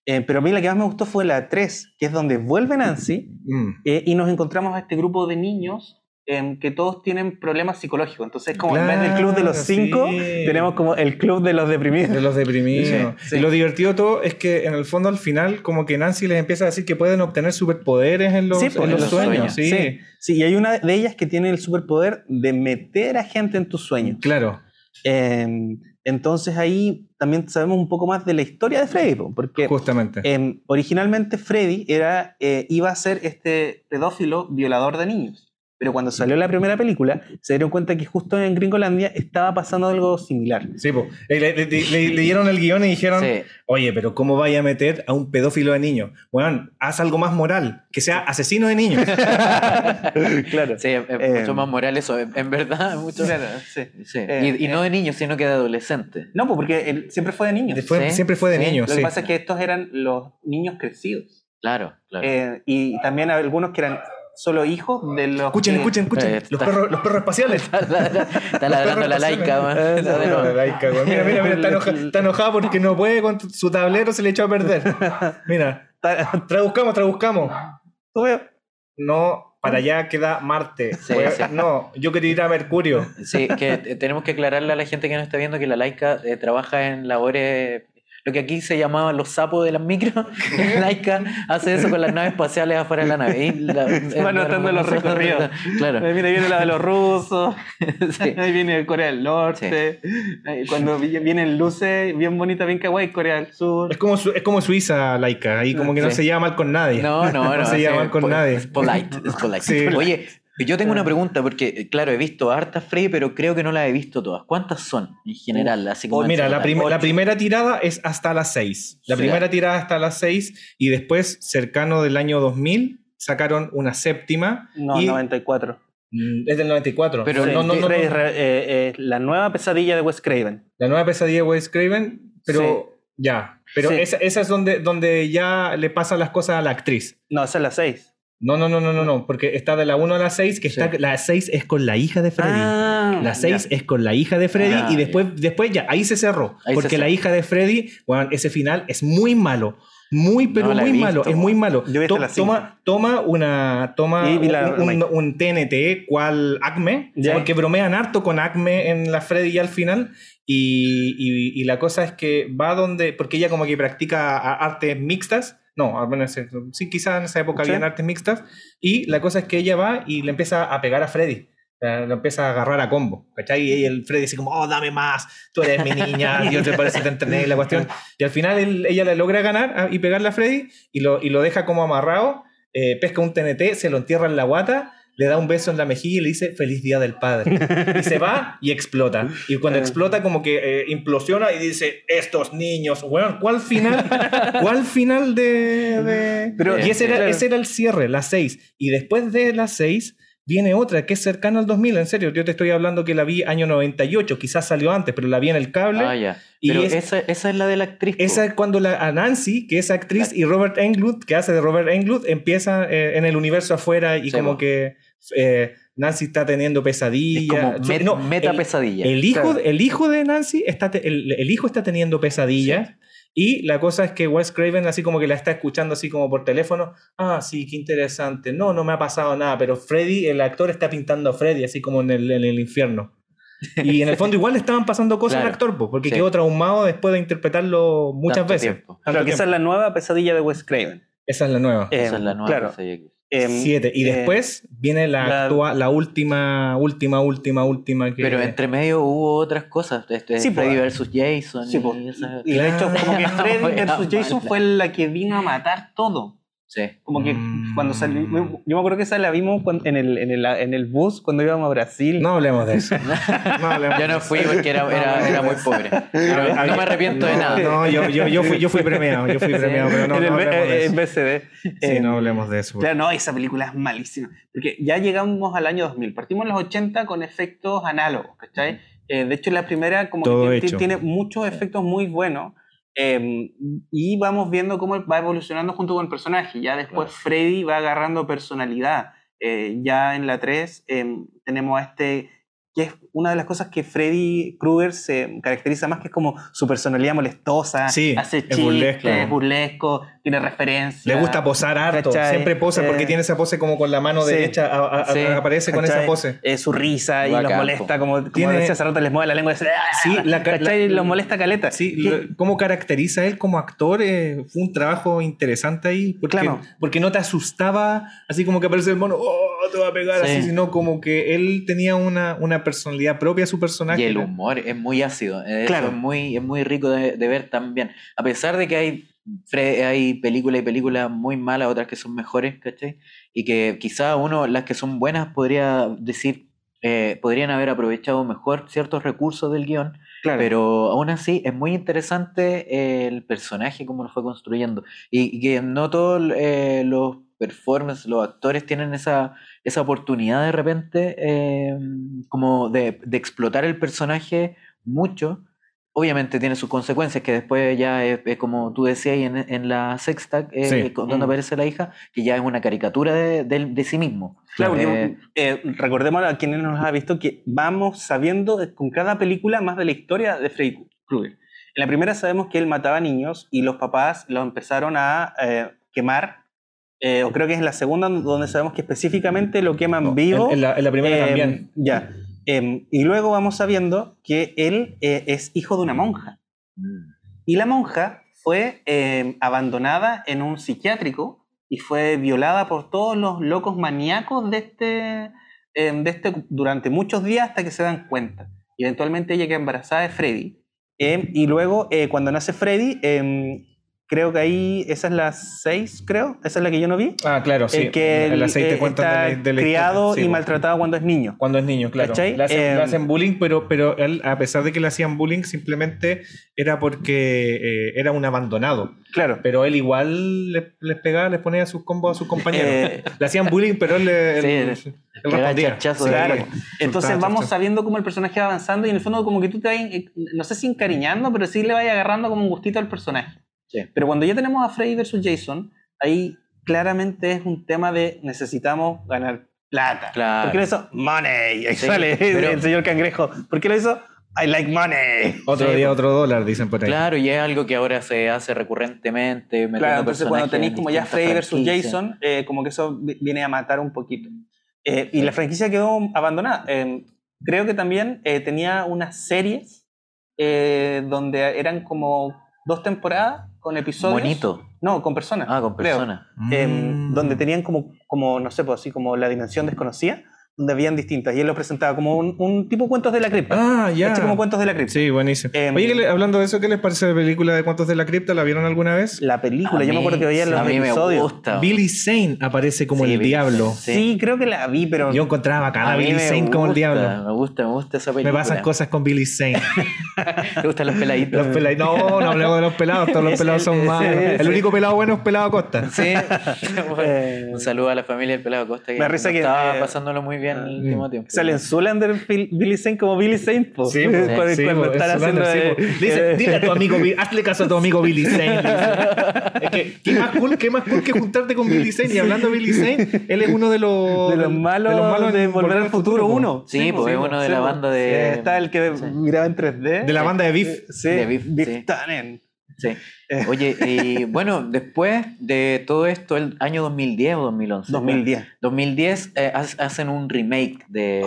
Eh, pero a mí la que más me gustó fue la 3, que es donde vuelve Nancy Mm. eh, y nos encontramos a este grupo de niños em, que todos tienen problemas psicológicos. Entonces, como en vez del club de los Claro, cinco, sí. tenemos como el club de los deprimidos. De los deprimidos. Sí, sí. Y lo divertido todo es que en el fondo al final como que Nancy les empieza a decir que pueden obtener superpoderes en los, Sí, en pues, los en los sueños. sueños. Sí, y hay una de ellas que tiene el superpoder de meter a gente en tus sueños. claro. Em, entonces ahí también sabemos un poco más de la historia de Freddy, po, porque Justamente. em, originalmente Freddy era, eh, iba a ser este pedófilo violador de niños. Pero cuando salió la primera película, se dieron cuenta que justo en Gringolandia estaba pasando algo similar. Sí, po. Le, le- le- le- leyeron el guion y dijeron, Sí. oye, pero ¿cómo vaya a meter a un pedófilo de niños? Bueno, haz algo más moral, que sea asesino de niños. claro. Sí, es Eh, mucho más moral eso, en en verdad. Mucho, Claro, sí. sí. Eh, y, y no de niños, sino que de adolescentes. No, pues porque él siempre fue de niños. Fue- siempre fue de sí. niños, Lo sí. que pasa es que estos eran los niños crecidos. Claro, claro. Eh, y también algunos que eran solo hijos de los. Escuchen, que- escuchen, escuchen. Eh, los, está- perros, los perros espaciales. Está ladrando la laica, man. Está nuevo. La laica, güey. Mira, mira, mira, está enojada, está enojada porque no puede con su tablero, se le echó a perder. Mira, Traduzcamos, traduzcamos. No, para allá queda Marte. Sí, Pues, sí. No, yo quería ir a Mercurio. Sí, que tenemos que aclararle a la gente que nos está viendo que la laica eh, trabaja en labores, lo que aquí se llamaban los sapos de las micros. La laica hace eso con las naves espaciales afuera de la nave. Y la- eh, Va anotando los recorridos. Claro. Ahí viene, viene la de los rusos, Sí. ahí viene Corea del Norte, cuando vi- vienen luces bien bonitas, bien kawaii, Corea del Sur. Es como, Su- es como Suiza, laica. Ahí como que no Sí. se lleva mal con nadie. No, no, no. No se lleva mal con po- nadie. Es polite, es polite. Sí. Oye, yo tengo una pregunta porque, eh, claro, he visto hartas Frey, pero creo que no las he visto todas. ¿Cuántas son en general? Así como Oh, mira, la, prim- la primera tirada es hasta las 6. La Sí. primera tirada hasta las 6 y después, cercano del año 2000, sacaron una séptima. No, y, 94. Mm, Es del 94. Pero no, no, no, no, Freddy no. Re- eh, eh, la nueva pesadilla de Wes Craven. La nueva pesadilla de Wes Craven, pero ya. Pero Sí. esa, esa es donde, donde ya le pasan las cosas a la actriz. No, esa es la 6. No, no, no, no, no, no, porque está de la 1 a la 6, que Sí. está, la 6 es con la hija de Freddy. Ah, La 6 es con la hija de Freddy Ah, y después, después ya, ahí se cerró. Ahí se porque la cerró. hija de Freddy, bueno, ese final es muy malo. Muy, pero No la muy malo. Es muy malo. To- toma, toma una. Toma Y la un, un- un TNT, cual Acme. Ya. Porque bromean harto con Acme en la Freddy ya al final. Y, y- y la cosa es que va donde. Porque ella como que practica artes mixtas. No, al menos sí, quizás en esa época Sí. habían artes mixtas. Y la cosa es que ella va y le empieza a pegar a Freddy. Lo empieza a agarrar a combo, ¿cachai? Y el Freddy dice como, oh, dame más, tú eres mi niña, yo te parece te entrené la cuestión. Y al final él- ella le logra ganar y pegarle a Freddy y lo, y lo deja como amarrado, eh, pesca un TNT, se lo entierra en la guata, le da un beso en la mejilla y le dice, feliz día del padre. Y se va y explota. Y cuando explota como que eh, implosiona y dice, estos niños, bueno, ¿cuál final? ¿Cuál final de...? de- Pero- y ese era, ese era el cierre, las 6. Y después de las 6 viene otra que es cercana al 2000, en serio. Yo te estoy hablando que la vi año 98, quizás salió antes, pero la vi en el cable. Ah, ya. Y Pero es- esa, esa es la de la actriz. Esa es cuando la, a Nancy, que es actriz, y Robert Englund, que hace de Robert Englund, empieza eh, en el universo afuera y Sí, como que eh, Nancy está teniendo es pesadillas. met- No, meta el- pesadilla. el hijo, Claro. el hijo de Nancy está te- el, el hijo está teniendo pesadillas y la cosa es que Wes Craven así como que la está escuchando así como por teléfono. Ah, sí, qué interesante. No, no me ha pasado nada, pero Freddy, el actor está pintando a Freddy así como en el, en el infierno. Y en el fondo igual le estaban pasando cosas al Claro. actor, po, porque Sí. quedó traumado después de interpretarlo muchas Tanto veces. Claro, que esa es la nueva pesadilla de Wes Craven. Esa es la nueva. Eh, Esa es la nueva claro. pesadilla que- Siete. Y eh, después viene la, la- actua- la última, última, última, última que... Pero entre medio hubo otras cosas. Este, Sí, Freddy po. versus Jason. Sí, po. y esa- Y de hecho, como que. Freddy vs. Jason fue la que vino a matar todo. Sí. Como que Mm. cuando salió. Yo me acuerdo que esa la vimos cuando- en el, en, el, en el bus cuando íbamos a Brasil. No hablemos de eso. No hablemos Yo de no fui porque era, era, era muy pobre. Pero no me arrepiento de no, nada. No, yo, yo, yo, fui, yo fui premiado, yo fui premiado, pero no, en el, no B- hablemos de eh, eso. en BCD. Sí, Eh, no hablemos de eso. Claro, no, esa película es malísima. Porque ya llegamos al año 2000. Partimos en los 80 con efectos análogos, ¿cachai? Eh, de hecho, la primera como Todo que hecho. tiene muchos efectos muy buenos. Eh, y vamos viendo cómo va evolucionando junto con el personaje. Ya después Claro. Freddy va agarrando personalidad. Eh, ya en la 3 eh, tenemos a este que es una de las cosas que Freddy Krueger se caracteriza más, que es como su personalidad molestosa, Sí, hace es chistes, burlesco. es burlesco, tiene referencias. Le gusta posar harto, ¿cachai? siempre posa porque Eh, tiene esa pose como con la mano sí. derecha, a- a- Sí. aparece con esa pose. Eh, su risa y Bacán, los molesta, como, como Tiene- decía hace rato, les mueve la lengua y dice, "Ah", Sí, la la- los molesta caleta. Sí, lo- cómo caracteriza él como actor eh, fue un trabajo interesante ahí, porque, Claro. porque no te asustaba así como que aparece el mono, oh, te va a pegar, Sí. así, sino como que él tenía una, una personalidad propia a su personaje. Y el humor es muy ácido. Eso Claro. es muy, es muy rico de, de ver también. A pesar de que hay, fre- hay películas y películas muy malas, otras que son mejores, ¿cachai? Y que quizá uno, las que son buenas, podría decir, eh, podrían haber aprovechado mejor ciertos recursos del guion. claro. Pero aún así es muy interesante el personaje, cómo lo fue construyendo. Y, y que no todos eh, los performances, los actores tienen esa, esa oportunidad de repente eh, como de, de explotar el personaje mucho. Obviamente tiene sus consecuencias, que después ya es, es como tú decías ahí en, en la sexta, eh, Sí. donde Mm. aparece la hija, que ya es una caricatura de, de- de sí mismo. Claro, Eh, eh, recordemos a quienes nos ha visto que vamos sabiendo eh, con cada película más de la historia de Freddy Krueger. En la primera sabemos que él mataba niños y los papás lo empezaron a, eh, quemar. Eh, o creo que es en la segunda donde sabemos que específicamente lo queman vivo. En, en la, en la primera Eh, también. Ya. Em, y luego vamos sabiendo que él eh, es hijo de una monja. Mm. Y la monja fue em, abandonada en un psiquiátrico y fue violada por todos los locos maníacos de este, de este durante muchos días hasta que se dan cuenta. Y eventualmente ella queda embarazada de Freddy. Y luego, eh, cuando nace Freddy, creo que ahí, esa es la 6, creo. Esa es la que yo no vi. Ah, claro, sí. el que el él, aceite eh, está de la, de la criado. Sí, y po. maltratado cuando es niño. Cuando es niño, claro. Le hacen, le Em, hacen bullying, pero, pero él, a pesar de que le hacían bullying, simplemente era porque eh, era un abandonado. Claro. Pero él igual le- les pegaba, les ponía sus combos a sus compañeros. Eh, le hacían bullying, pero él, le- él- Sí, él daba respondía. Sí, Claro. Entonces vamos sabiendo cómo el personaje va avanzando y en el fondo como que tú te vas, eh, no sé si encariñando, pero sí le vas agarrando como un gustito al personaje. Sí. Pero cuando ya tenemos a Freddy versus Jason, ahí claramente es un tema de necesitamos ganar plata. Claro. ¿Por qué lo hizo? Money. Ahí Sí, sale pero- el señor cangrejo. ¿Por qué lo hizo? I like money. Otro Sí, día, po. otro dólar, dicen por ahí. Claro, y es algo que ahora se hace recurrentemente. Claro, entonces cuando tenéis en como ya Freddy versus. Jason, eh, como que eso vi- viene a matar un poquito. Eh, y la franquicia quedó abandonada. Eh, creo que también eh, tenía unas series eh, donde eran como dos temporadas con episodios. Bonito. No, con personas. Ah, con personas. Eh, Mm. donde tenían como, como, no sé, pues así como la dimensión desconocida, donde habían distintas. Y él lo presentaba como un, un tipo cuentos de la cripta. Ah, ya. ¿Cachai? Como cuentos de la cripta. Sí, buenísimo. Em, Oye, ¿qué le- hablando de eso, ¿qué les parece la película de Cuentos de la Cripta? ¿La vieron alguna vez? La película, A yo me acuerdo que veía los A mí me episodios. gusta. Billy Zane aparece como Sí, el Billy diablo. Sí. creo que la vi, pero Yo encontraba bacana A Billy me Zane como el diablo. Me gusta, me gusta esa Me película. pasan cosas con Billy Zane. ¿Te gustan los peladitos? Los pela- No, no hablemos de los pelados, todos los pelados son malos. El único pelado bueno es pelado Costa. Sí. Un saludo a la familia del pelado Costa que, Me risa que, estaba eh, pasándolo muy bien el último tiempo. Sale en Zoolander Phil- Billy Zane como Billy Zane, po. Sí, po, cuando, sí, cuando po, están es haciendo de-. Dice, dile a tu amigo, hazle caso a tu amigo Billy Zane. Es que, ¿qué más, cool, qué más cool que juntarte con Billy Zane? Y hablando de Billy Zane, él es uno de los, de los malos de, en Volver al Futuro po. 1. Sí, pues es uno de la banda de- está el que Sí. graba en 3D. De la banda de Beef. Eh, Sí, De sí. Tannen. Sí. Oye, y bueno, después de todo esto, el año 2010 o 2011. 2010. 2010 eh, ha- hacen un remake de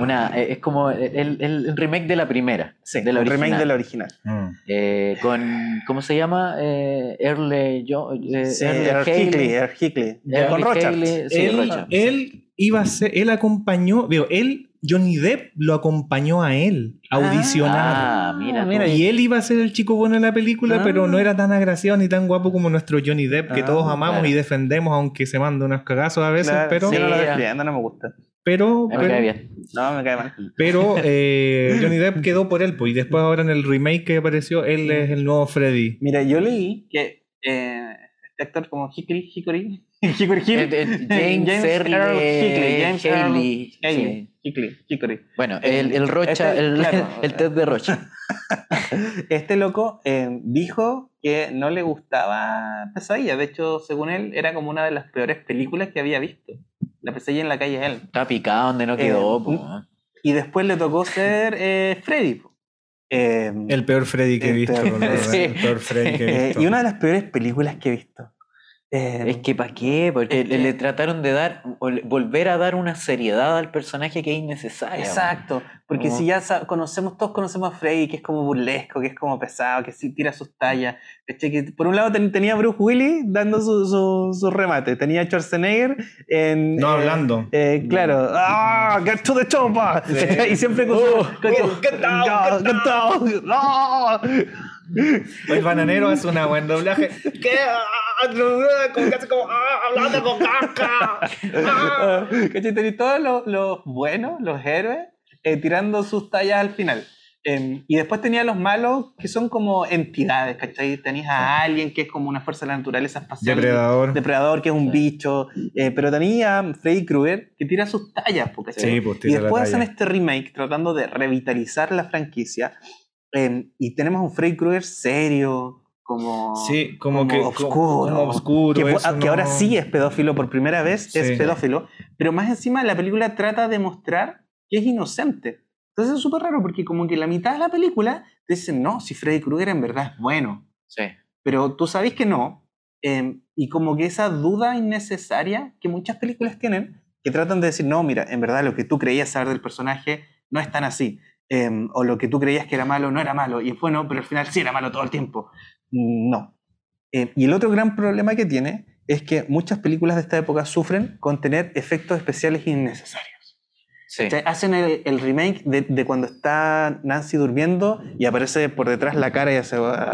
una eh, es como el, el remake de la primera Sí, de la un remake de la original. Mm. Eh, con cómo se llama eh, Earle yo eh, Sí, Earle. Hickley, Hickley. Con Rochard. Haley, sí, él, Rochard. él iba a ser, él acompañó, digo, él, Johnny Depp lo acompañó a él a audicionar. ah mira, Ah, mira, Y él iba a ser el chico bueno en la película, Ah. pero no era tan agraciado ni tan guapo como nuestro Johnny Depp, que Ah, todos amamos claro. y defendemos, aunque se manda unos cagazos a veces, Claro, pero, sí, no lo defiendo, no me gusta. pero, me pero, cae bien No, me cae mal. pero, eh, Johnny Depp quedó por él, pues, y después ahora en el remake que apareció, él es el nuevo Freddy. Mira, yo leí que eh, este actor como Hickory, Hickory, Hickory Hill, Eh, eh, James, James Earle Earl Hickley, James Earl Haley, sí. Haley, Hickory, Hickory. bueno el, el Rocha Este, el, claro. el test de Rocha Este loco eh, dijo que no le gustaba Pesadilla. De hecho, según él, era como una de las peores películas que había visto. La Pesadilla en la calle es él. está picado donde no quedó Eh, po. Y después le tocó ser eh, Freddy. Eh, El peor Freddy que he visto. El peor Freddy que he eh, visto. y una de las peores películas que he visto. Eh, Es que ¿para qué? Porque le, que- le trataron de dar, volver a dar una seriedad al personaje que es innecesaria. Exacto, porque Como- si ya conocemos, todos conocemos a Freddy, que es como burlesco, que es como pesado, que sí tira sus tallas. por un lado ten- tenía a Bruce Willis dando su, su, su remate, tenía a Schwarzenegger en... No eh, hablando. eh, claro, ¡ah! ¡Get to the chopper! ¿cachai? Y siempre con su. con su- oh, get El bananero hace una buen doblaje. ¿Qué? Ah, Como que hace como, ah, hablando con caca. Ah. ¿Cachai? Tenéis todos los, los buenos, los héroes, eh, tirando sus tallas al final. Em, y después tenía los malos que son como entidades, ¿cachai? Tenéis a alguien que es como una fuerza de la naturaleza espacial. Depredador. Depredador, que es un Sí. bicho. eh, pero tenía a Freddy Krueger que tira sus tallas, ¿cachai? Sí, pues y tira la después hacen talla. este remake tratando de revitalizar la franquicia. Em, y tenemos un Freddy Krueger serio, como. Sí, como, como que oscuro. Como oscuro. que, que ahora no- sí es pedófilo por primera vez, Sí. es pedófilo, pero más encima la película trata de mostrar que es inocente. Entonces es súper raro porque como que la mitad de la película te dicen, no, si Freddy Krueger en verdad es bueno, Sí. pero tú sabes que no, em, y como que esa duda innecesaria que muchas películas tienen, que tratan de decir, no, mira, en verdad lo que tú creías saber del personaje no es tan así. Em, o lo que tú creías que era malo no era malo. Y es bueno, pero al final sí era malo todo el tiempo. No. Eh, y el otro gran problema que tiene es que muchas películas de esta época sufren con tener efectos especiales innecesarios. Sí. O sea, hacen el, el remake de, de cuando está Nancy durmiendo y aparece por detrás la cara y hace... "Ah".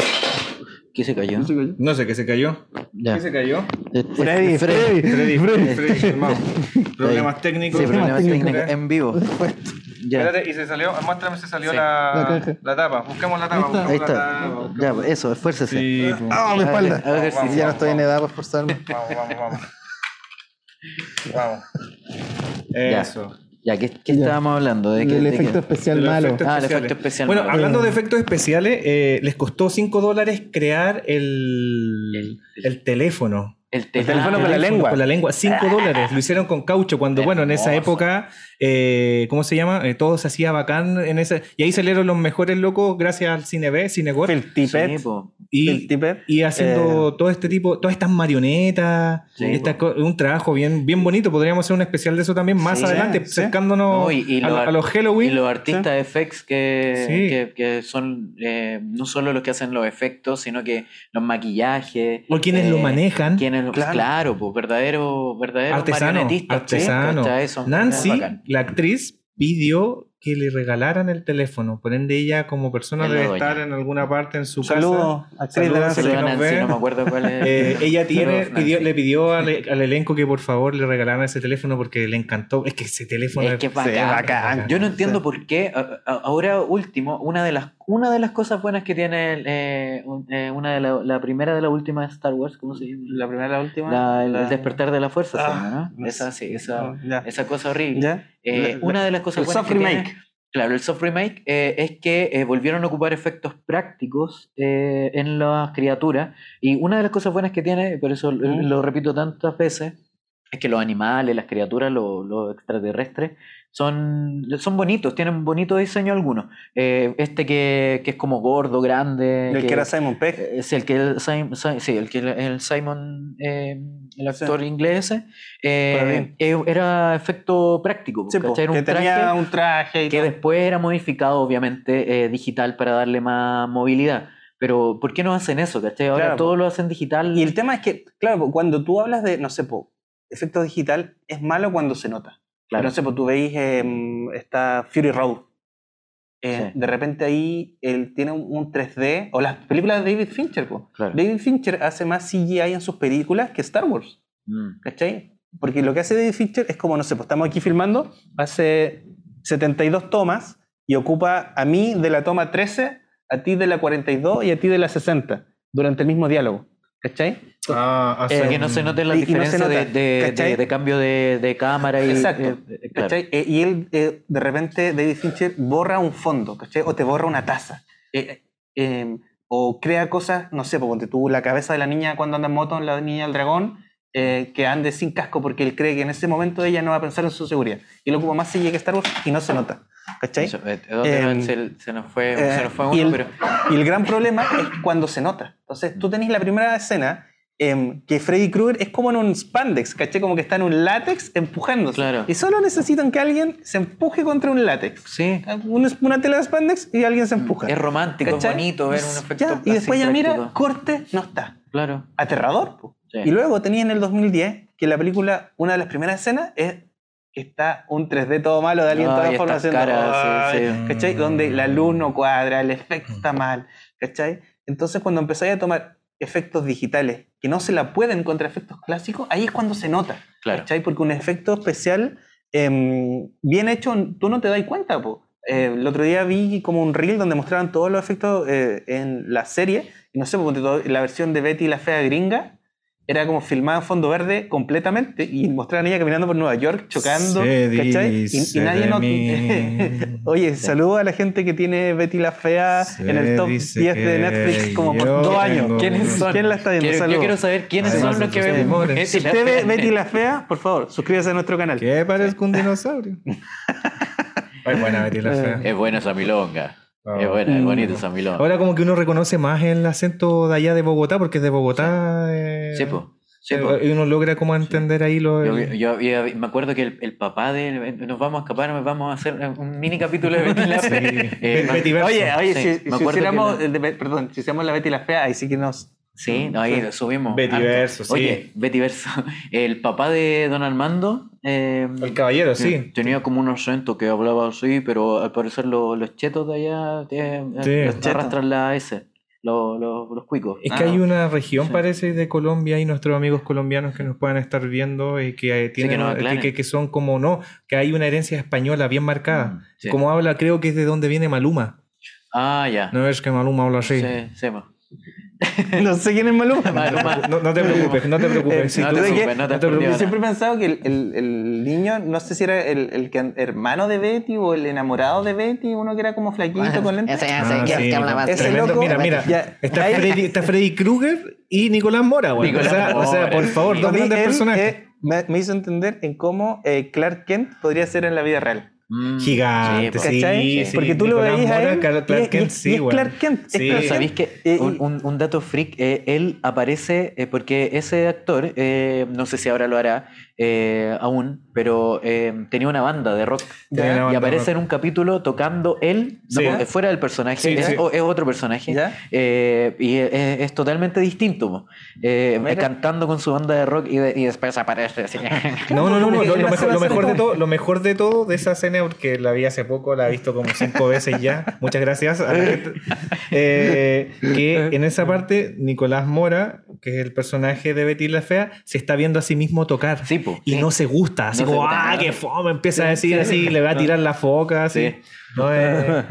¿Qué se cayó? No sé, ¿qué se cayó? Ya. ¿Qué se cayó? Eh, Freddy, eh, Freddy, Freddy, Freddy. Freddy, calmado. Problemas técnicos. Sí, problemas técnicos. técnicos en vivo. Ya. Espérate, y se salió, muéstrame si salió Sí. la, La la tapa. Busquemos la tapa. Ahí está. Ahí Ya, eso, esfuércese. Sí, pues. ¡Ah, mi espalda! A ver si Vamos, ya no estoy en edad para esforzarme. Vamos, vamos, vamos. Vamos. Ya. Eso. Ya, ¿qué, qué Ya. estábamos hablando? ¿De qué- El de qué? efecto especial De malo. Ah, el efecto especial. Bueno, malo. hablando de efectos especiales, eh, les costó 5 dólares crear el, El- el teléfono. El, El teléfono ah, con la lengua. Con la lengua, 5 dólares. Lo hicieron con caucho. Cuando, bueno, en esa época, eh, ¿cómo se llama? Eh, todo se hacía bacán. En ese, y ahí salieron los mejores locos gracias al Cine B, Cine Web. Phil Tippett. Sí. Y, Phil Tippett. y haciendo todo este tipo, todas estas marionetas, Sí, un trabajo bien, bien bonito. Podríamos hacer un especial de eso también más Sí, adelante, sí. acercándonos No, y- y a, los a ar- los Halloween. Y los artistas FX que, Sí. que, que son eh, no solo los que hacen los efectos, sino que los maquillajes. o quienes lo eh, manejan. Quienes, Claro. claro, pues verdadero, verdadero Artesano, Nancy. La actriz, pidió que le regalaran el teléfono. Por ende, ella como persona debe estar en alguna parte en su Saludos, casa. Saludos, no me acuerdo cuál es. Eh, ella tiene, pidió- le pidió al, al elenco que por favor le regalaran ese teléfono porque le encantó. Es que ese teléfono Es que es Sí, bacán. bacán. Yo no entiendo por qué. Ahora último, una de las una de las cosas buenas que tiene eh, un- eh, una de la, la primera de la última de Star Wars, ¿cómo se llama? La primera y la última. La- el, La- despertar de la fuerza, se Ah, llama, ¿no? no Esa sí, esa, esa cosa horrible. Eh, una de las cosas el buenas soft que tiene- remake. Claro, el soft remake eh, es que volvieron a ocupar efectos prácticos en las criaturas. Y una de las cosas buenas que tiene, por eso lo, Mm. lo repito tantas veces, es que los animales, las criaturas, los, los extraterrestres, son, son bonitos, tienen bonito diseño algunos. Eh, este que, que es como gordo, grande. El que era Simon Peck. Es el que el, Sim- Sim- sí, el que el, Simon, eh, el actor inglés, ese, eh, eh, era efecto práctico. Era que un tenía traje un traje y que todo. después era modificado, obviamente, eh, digital para darle más movilidad. Pero, ¿por qué no hacen eso? ¿cachai? Ahora Claro, todo po. lo hacen digital. Y el tema es que, claro, cuando tú hablas de, no sé, po, efecto digital, es malo cuando se nota. Claro. No sé, pues tú veis, em, está Fury Road. Eh, Sí. De repente ahí él tiene un, un 3D, o las películas de David Fincher, po. Claro. David Fincher hace más CGI en sus películas que Star Wars, Mm. ¿cachai? Porque lo que hace David Fincher es como, no sé, pues estamos aquí filmando, hace 72 tomas y ocupa a mí de la toma 13, a ti de la 42 y a ti de la 60, durante el mismo diálogo, ¿cachai? Ah, Eh, que no se note la y- y no diferencia nota, de, de- de- de cambio de, de cámara y. Exacto. eh, eh, claro. Eh, y él, eh, de repente, David Fincher borra un fondo, ¿cachai? O te borra una taza. Eh, eh, o crea cosas, no sé, pues, ponte tú la cabeza de la niña cuando anda en moto, la niña del dragón, eh, que ande sin casco porque él cree que en ese momento ella no va a pensar en su seguridad. Y lo ocupa más CGI que Star Wars y no se nota. ¿Cachai? Eso, eh, Em, se, se nos fue, Eh, se nos fue y, uno, el, pero. y el gran problema es cuando se nota. Entonces, tú tenés la primera escena em, que Freddy Krueger es como en un spandex, ¿caché? Como que está en un látex empujándose. Claro. Y solo necesitan que alguien se empuje contra un látex. Sí. Una, una tela de spandex y alguien se empuja. Es romántico, ¿Cachai? es bonito ver un efecto. Ya, y después ya mira, práctico. corte, no está. Claro. Aterrador. po. Sí. Y luego tenía en el 2010 que la película, una de las primeras escenas es que está un 3D todo malo de alguien Ay, toda forma haciendo. caras, sí, sí. ¿Cachai? Donde la luz no cuadra, el efecto está mal. ¿Cachai? Entonces cuando empezáis a tomar efectos digitales que no se la pueden contra efectos clásicos, ahí es cuando se nota. Claro. ¿Cachai? Porque un efecto especial em, bien hecho, tú no te das cuenta, po. Eh, el otro día vi como un reel donde mostraban todos los efectos eh, en la serie. No sé, la versión de Betty la Fea Gringa era como filmada en fondo verde completamente y mostraban a ella caminando por Nueva York, chocando. Se ¿cachai? Y, y nadie no. Oye, saludo a la gente que tiene Betty la Fea Se en el top 10 dice de Netflix como por yo dos años. ¿Quiénes son? ¿Quién la está viendo? Quiero- yo Saludos. quiero saber quiénes Además son los que ven Si usted ve. Betty la Fea, por favor, suscríbase a nuestro canal. Que parezca un dinosaurio. Ay, buena Betty la fea. Es buena esa milonga. Es bueno, es bonito San Milón. Ahora como que uno reconoce más el acento de allá de Bogotá, porque es de Bogotá. eh, Sí, pues. Sí, eh, po. Y uno logra como entender ahí lo... Yo, yo había- me acuerdo que el, el papá de nos vamos a escapar, nos vamos a hacer un mini capítulo de Betty la Sí. Fea. Eh, Be- Betty Verso. Oye, oye, Sí, si, me si hiciéramos, la- perdón, si hiciéramos la Betty la Fea, ahí sí que nos... Sí, no, ahí subimos. Betty harto. Verso, sí. Oye, Betty Verso. El papá de Don Armando. Eh, El caballero, sí. Tenía como un acento que hablaba así, pero al parecer lo- los chetos de allá eh, Sí. eh, Los arrastran la S, los, los, los cuicos. Es que Ah, hay una región, sí. parece, de Colombia y nuestros amigos colombianos que nos puedan estar viendo y que, eh, tienen, nos que, aclaren. que- que son como no, que hay una herencia española bien marcada. Mm, sí. Como habla, creo que es de donde viene Maluma. Ah, ya. No es que Maluma habla así. Sí, sí. no sé quién es Maluma. Maluma. No, no te preocupes, no te preocupes. Si no tú- te preocupes, no te no te preocupes. Yo siempre he pensado que el, el- el niño, no sé si era el, el que, hermano de Betty o el enamorado de Betty, uno que era como flaquito con lentes. Ese ya Ah, sí, que, que habla más. Ese loco- mira, mira. Ya, está, ahí- Freddy, está Freddy Krueger y Nicolás Mora, güey. Nicolás o, sea, o sea, Mora, por favor, dos grandes personajes. eh, me, me hizo entender en cómo eh, Clark Kent podría ser en la vida real. Mm, Gigante, sí, sí. Porque tú lo veías a él Clark y es- Kent, y- sí, y es güey. Clark Kent, es Sí. Pero ¿Sabéis que Eh, un, un- un dato freak? eh, él aparece, eh, porque ese actor, eh, no sé si ahora lo hará eh, aún, pero eh, tenía una banda de rock. Y banda aparece en un capítulo tocando él, no, Sí. eh, fuera del personaje, Sí, es, sí. o- es otro personaje. Eh, y es, es totalmente distinto. Eh, cantando con su banda de rock y, de- y después aparece así. No, no, no, no, Lo, lo ¿Qué mejor, lo pasa mejor de todo, lo mejor de todo de esa escena, porque la vi hace poco, la he visto como cinco veces ya. Muchas gracias a la gente. Eh, que en esa parte, Nicolás Mora, que es el personaje de Betty la Fea, se está viendo a sí mismo tocar. Sí, po, Y sí. no se gusta, así No como, gusta ah, qué fome, empieza a decir así, le va a tirar la foca, así. Sí. No, es,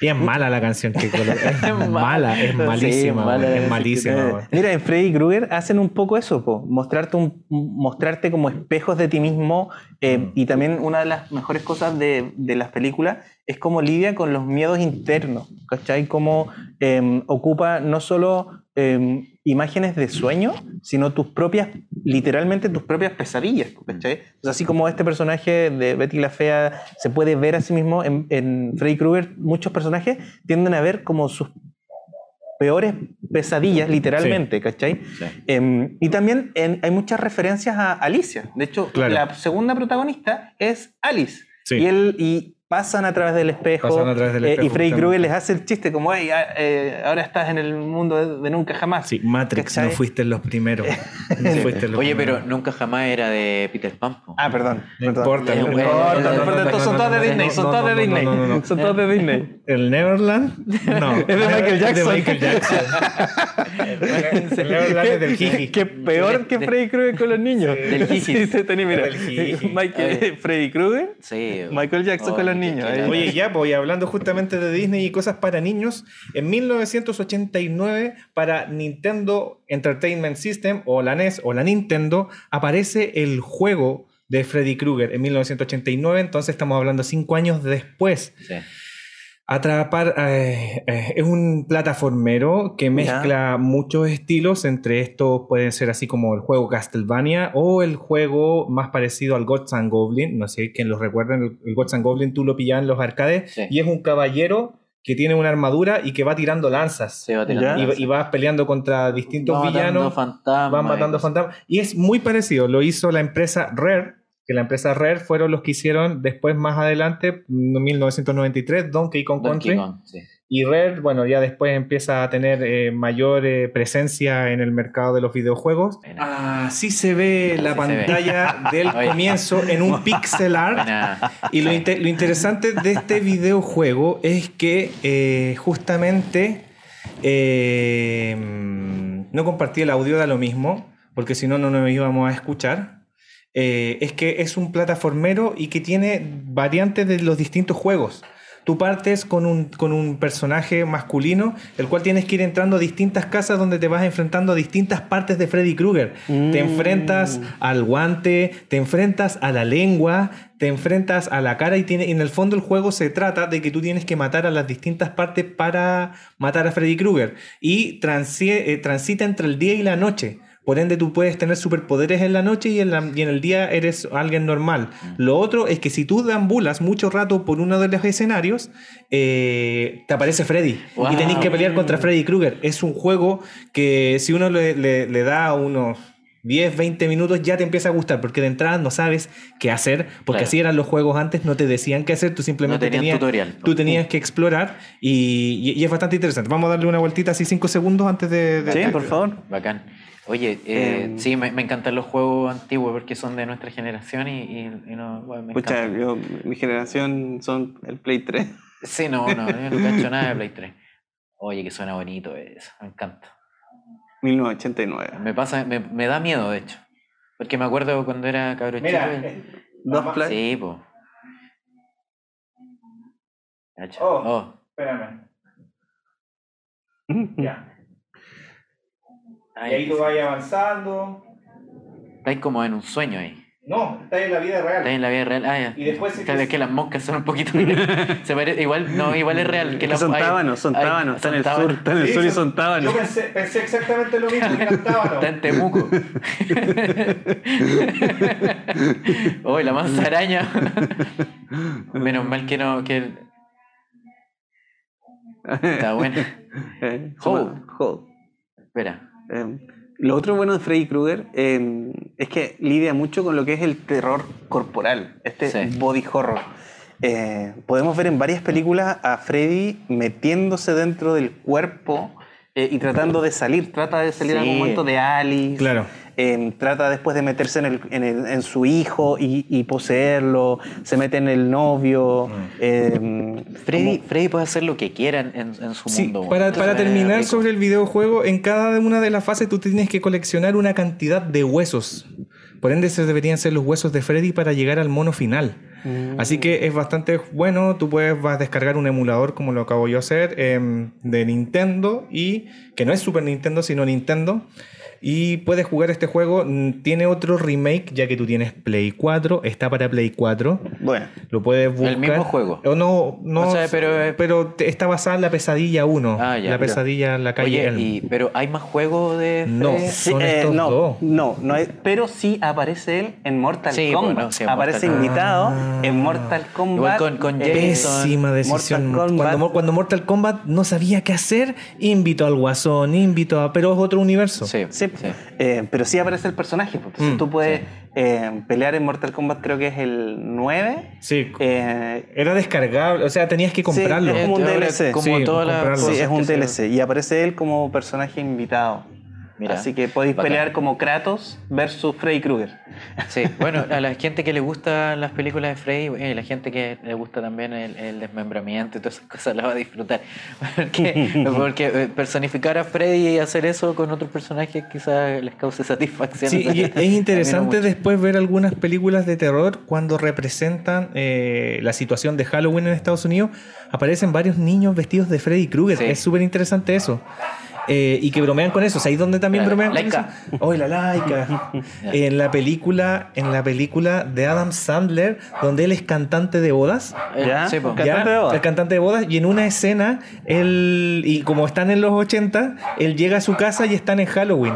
y es mala la canción que. Es mala, es Sí, malísima, mala, es malísima. Eh. Mira, en Freddy Krueger hacen un poco eso, po, mostrarte, un, mostrarte como espejos de ti mismo eh, Mm. y también una de las mejores cosas de, de las películas es cómo lidia con los miedos internos, ¿cachai? Cómo eh, ocupa no solo eh, imágenes de sueño, sino tus propias, literalmente tus propias pesadillas, sea, así como este personaje de Betty la Fea se puede ver a sí mismo en, en Freddy Krueger, muchos personajes tienden a ver como sus peores pesadillas, literalmente, ¿cachai? Sí. Em, y también en- hay muchas referencias a Alicia. De hecho, Claro. la segunda protagonista es Alice. Sí. Y, él, y pasan a través del espejo. Pasan a través del eh, espejo, y Freddy. Krueger les hace el chiste como, "Ey, ah, eh, ahora estás en el mundo de, de nunca jamás. Sí, Matrix, ¿Cachai? no fuiste los primeros. No fuiste los Oye, primeros. pero nunca jamás era de Peter Pan. po. Ah, perdón. No importa, no No importa, importa, no no importa, importa, no, estos son no, todos de no, Disney, no, son no, todos de no, no, Disney. no, no, no. Son todos de Disney. ¿El Neverland? No. Es de Michael Es Jackson. de Michael Jackson. el Neverland es del Jiji. Que peor que Freddy Krueger con los niños. Del Jiji. Sí, sí, tenés, mira. Del. Michael, Freddy Krueger, Sí. Michael Jackson Oh, con los niños. Oye, ya, voy hablando justamente de Disney y cosas para niños. En 1989, para Nintendo Entertainment System, o la NES, o la Nintendo, aparece el juego de Freddy Krueger en 1989. Entonces, estamos hablando cinco años después. Sí. Atrapar eh, eh, es un plataformero que mezcla muchos estilos. Entre estos pueden ser así como el juego Castlevania o el juego más parecido al Gods and Goblin. No sé quién lo recuerden. El, el Gods and Goblin tú lo pillabas en los arcades Sí. y es un caballero que tiene una armadura y que va tirando lanzas. Va tirando. Y, y vas peleando contra distintos Va matando villanos. fantasmas Van matando fantasmas. Y es muy parecido. Lo hizo la empresa Rare. Que la empresa Rare fueron los que hicieron después, más adelante, en 1993, Donkey Kong Donkey Country. Kong, sí. Y Rare, bueno, ya después empieza a tener eh, mayor eh, presencia en el mercado de los videojuegos. Así se ve la ve. pantalla del comienzo en un pixel art. Y lo, lo interesante de este videojuego es que eh, justamente eh, no compartí el audio, da lo mismo, porque si no, no nos íbamos a escuchar. Eh, es que es un plataformero y que tiene variantes de los distintos juegos. Tú partes con un, con un personaje masculino, el cual tienes que ir entrando a distintas casas donde te vas enfrentando a distintas partes de Freddy Krueger. Te Mm. enfrentas al guante, te enfrentas a la lengua, te enfrentas a la cara y tiene, en el fondo el juego se trata de que tú tienes que matar a las distintas partes para matar a Freddy Krueger. Y transi- eh, transita entre el día y la noche. Por ende, tú puedes tener superpoderes en la noche y en, la- y en el día eres alguien normal. Lo otro es que si tú deambulas mucho rato por uno de los escenarios, eh, te aparece Freddy. Wow. Y tenés que pelear contra Freddy Krueger. Es un juego que si uno le, le- le da unos 10, 20 minutos ya te empieza a gustar, porque de entrada no sabes qué hacer, porque Claro. así eran los juegos antes, no te decían qué hacer, tú simplemente No tenías, tutorial. tú tenías que explorar y, y- y es bastante interesante. Vamos a darle una vueltita así 5 segundos antes de... de- Sí, por favor. Bacán. Oye, eh, Eh, sí, me, me encantan los juegos antiguos porque son de nuestra generación y, y- y no, bueno, me Pucha, yo, mi generación son el Play 3. Sí, no, no, yo no cacho nada de Play 3. Oye, que suena bonito eso, me encanta. 1989. Me pasa, me, me da miedo, de hecho. Porque me acuerdo cuando era cabro chico. eh, Dos Play. Sí, po. Cacha. Oh. Oh. espérame, ya. Ay, Y ahí tú vas avanzando. Estáis como en un sueño ahí. No, está en la vida real. Estáis en la vida real. Ah, ya. Y después se- Claro, es que las moscas son un poquito. se pare- igual, no, igual es real. Que las- son tábanos, son tábanos. Está en el sur, está en el Sí, sur y son- tábanos. Yo pensé, pensé exactamente lo mismo, que eran tábanos. Está en Temuco. Uy, la mansa araña. Menos mal que no. Que... Está bueno. Eh, Hold. Hold. Espera. Eh, lo otro bueno de Freddy Krueger eh, es que lidia mucho con lo que es el terror corporal, este Sí. body horror. Eh, podemos ver en varias películas a Freddy metiéndose dentro del cuerpo eh, y tratando de salir. Trata de salir en algún momento de Alice. Claro. Eh, trata después de meterse en, el- en el- en su hijo y, y poseerlo. Se mete en el novio. eh, Freddy, como- Freddy puede hacer lo que quiera en, en su Sí, mundo. para, terminar rico. sobre el videojuego, en cada una de las fases tú tienes que coleccionar una cantidad de huesos. Por ende, esos deberían ser los huesos de Freddy para llegar al mono final. Mm. Así que es bastante bueno. Tú puedes vas a descargar un emulador, como lo acabo yo de hacer, em, de Nintendo, y que no es Super Nintendo, sino Nintendo. Y puedes jugar este juego. Mm, Tiene otro remake, ya que tú tienes Play 4. Está para Play 4. Bueno, Lo puedes buscar. El mismo juego. O no, no O sea, pero- pero te- está basada en la pesadilla 1. Ah, ya, la ya. pesadilla en la calle Oye, Elm. y- pero ¿hay más juegos de No. Freddy? Sí, Son eh, estos no, dos. no, no hay- pero sí aparece él en Mortal Sí, Kombat. bueno, sí, en aparece Mortal invitado Kombat. en Mortal Kombat. con- con eh. Pésima decisión. Mortal cuando Mortal Kombat no sabía qué hacer, invitó al Guasón, invitó a. Pero es otro universo. Sí, Sí, sí. eh, pero sí aparece el personaje. Entonces Mm, tú puedes eh, pelear en Mortal Kombat, creo que es el 9. Sí. Eh, Era descargable, o sea, tenías que comprarlo. es como un DLC. Como Sí, todas las es un DLC. Y aparece él como personaje invitado. Mira, Así que podéis bacán. pelear como Kratos versus Freddy Krueger. Sí, bueno, a la gente que le gustan las películas de Freddy, eh, la gente que le gusta también el, el desmembramiento y todas esas cosas, la va a disfrutar. Porque, porque eh, personificar a Freddy y hacer eso con otro personaje quizás les cause satisfacción. Sí, y es interesante después ver algunas películas de terror cuando representan eh, la situación de Halloween en Estados Unidos. Aparecen varios niños vestidos de Freddy Krueger. Sí. Es súper interesante eso. Eh, y que bromean con eso. ¿Sabéis dónde también La- bromean con laica. eso? Oh, la laica. en la película, en la película de Adam Sandler, donde él es cantante de bodas. ¿Ya? sí, po. Cantante de bodas. El cantante de bodas. Y en una escena, él, y como están en los 80, él llega a su casa y están en Halloween.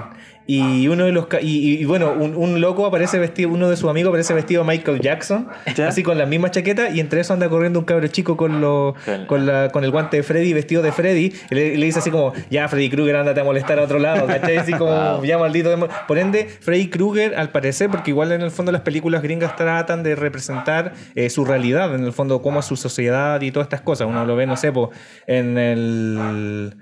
Y uno de los y, y- bueno, un, un loco aparece vestido, uno de sus amigos aparece vestido de Michael Jackson, ¿Ya? así con la misma chaqueta, y entre eso anda corriendo un cabro chico con lo, Con- la, con el guante de Freddy, vestido de Freddy, y le, dice así como, ya Freddy Krueger, ándate a molestar a otro lado, ¿cachai? Así como, ya maldito. demo-". Por ende, Freddy Krueger, al parecer, porque igual en el fondo las películas gringas tratan de representar eh, su realidad, en el fondo, cómo es su sociedad y todas estas cosas. Uno lo ve, no sé, po, en el.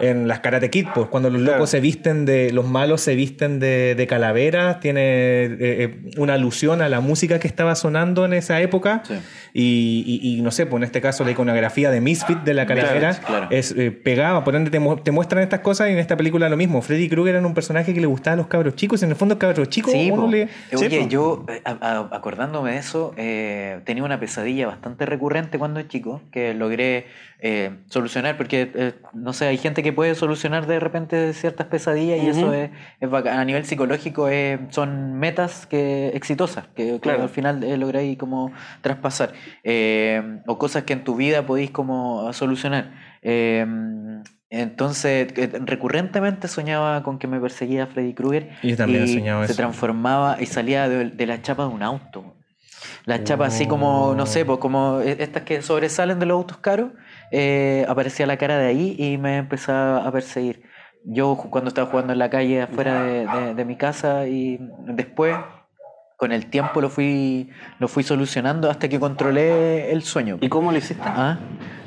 En las Karate Kid, pues, cuando los Claro. locos se visten de. Los malos se visten de, de calaveras, tiene eh, eh, una alusión a la música que estaba sonando en esa época. Sí. Y, y- y no sé, pues en este caso la iconografía de Misfit de la calavera claro. es eh, pegada, por ende te, mu- te muestran estas cosas y en esta película lo mismo. Freddy Krueger era un personaje que le gustaba a los cabros chicos, y en el fondo cabros chicos Sí, uno le... Oye, Sí, yo, eh, a- a- acordándome de eso, eh, tenía una pesadilla bastante recurrente cuando chico que logré eh, solucionar, porque, eh, no sé, hay gente que puede solucionar de repente ciertas pesadillas y eso es, es bacán. A nivel psicológico eh, son metas que exitosas, que, Claro. al final eh, lográis como traspasar, eh, o cosas que en tu vida podéis como solucionar. Eh, Entonces, eh, recurrentemente soñaba con que me perseguía Freddy Krueger. Yo también y soñado se eso. transformaba y salía de, de la chapa de un auto. La chapa así como, no sé, pues como estas que sobresalen de los autos caros, eh, aparecía la cara de ahí y me empezaba a perseguir. Yo cuando estaba jugando en la calle afuera de, de- de mi casa y después, con el tiempo lo fui, lo fui solucionando hasta que controlé el sueño. ¿Y cómo lo hiciste? Ah,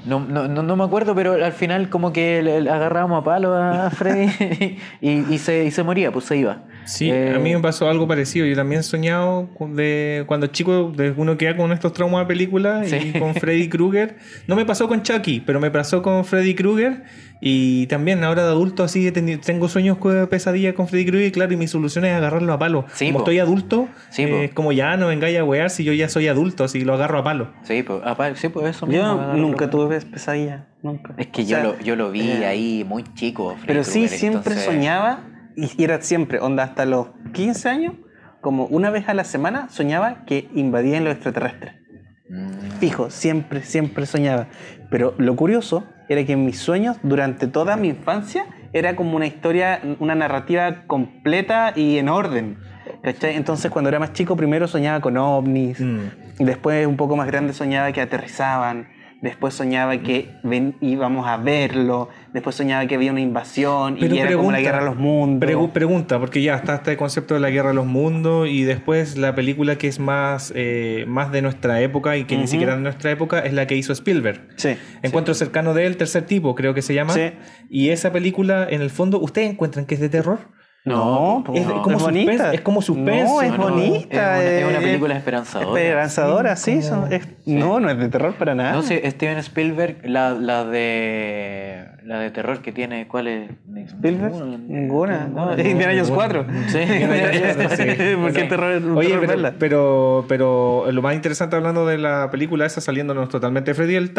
no, no, no, no me acuerdo, pero al final como que le, le agarrábamos a palo a Freddy y, y se, y se moría, pues se iba. Sí, Eh, a mí me pasó algo parecido. Yo también he soñado de cuando chico, de uno queda con estos traumas de película Sí. y con Freddy Krueger. No me pasó con Chucky, pero me pasó con Freddy Krueger. Y también ahora de adulto así tengo sueños con pesadillas con Freddy Krueger, claro, y mi solución es agarrarlo a palo. Sí, como po. estoy adulto, Sí, eh, po. es como ya no vengáis a wear si yo ya soy adulto, así lo agarro a palo. Sí, pues, sí, pues eso mismo, Yo nunca tuve pesadilla, nunca. Es que O yo, lo, yo lo vi eh, ahí muy chico. Freddy Pero sí, Krueger, siempre entonces- soñaba, y era siempre, onda, hasta los 15 años, como una vez a la semana, soñaba que invadían los extraterrestres. Mm, Fijo, siempre, siempre soñaba. Pero lo curioso era que en mis sueños, durante toda mi infancia, era como una historia, una narrativa completa y en orden. ¿cachai? Entonces, cuando era más chico, primero soñaba con ovnis. Mm. Después, un poco más grande, soñaba que aterrizaban. Después soñaba que ven- íbamos a verlo. Después soñaba que había una invasión Pero y era como la pregunta, guerra de los mundos. Pregu- pregunta, porque ya está este concepto de la guerra de los mundos y después la película que es más, eh, más de nuestra época y que ni siquiera de nuestra época es la que hizo Spielberg. sí. Encuentro cercano de él, tercer tipo, creo que se llama. Sí. Y esa película, en el fondo, ¿ustedes encuentran que es de terror? No, po, es no. como bonita. es como suspenso. No, es No, bonita. es una- es una película esperanzadora. Esperanzadora, sí. Son- No, no es de terror para nada. No sé, Steven Spielberg, la, la de la de terror que tiene, ¿cuál es? Spielberg, ninguna. Ninguna. No, Indiana Jones 4. Sí. Porque Sí. terror es Oye, terror pero, pero, pero lo más interesante hablando de la película esa, saliéndonos totalmente Freddy, el.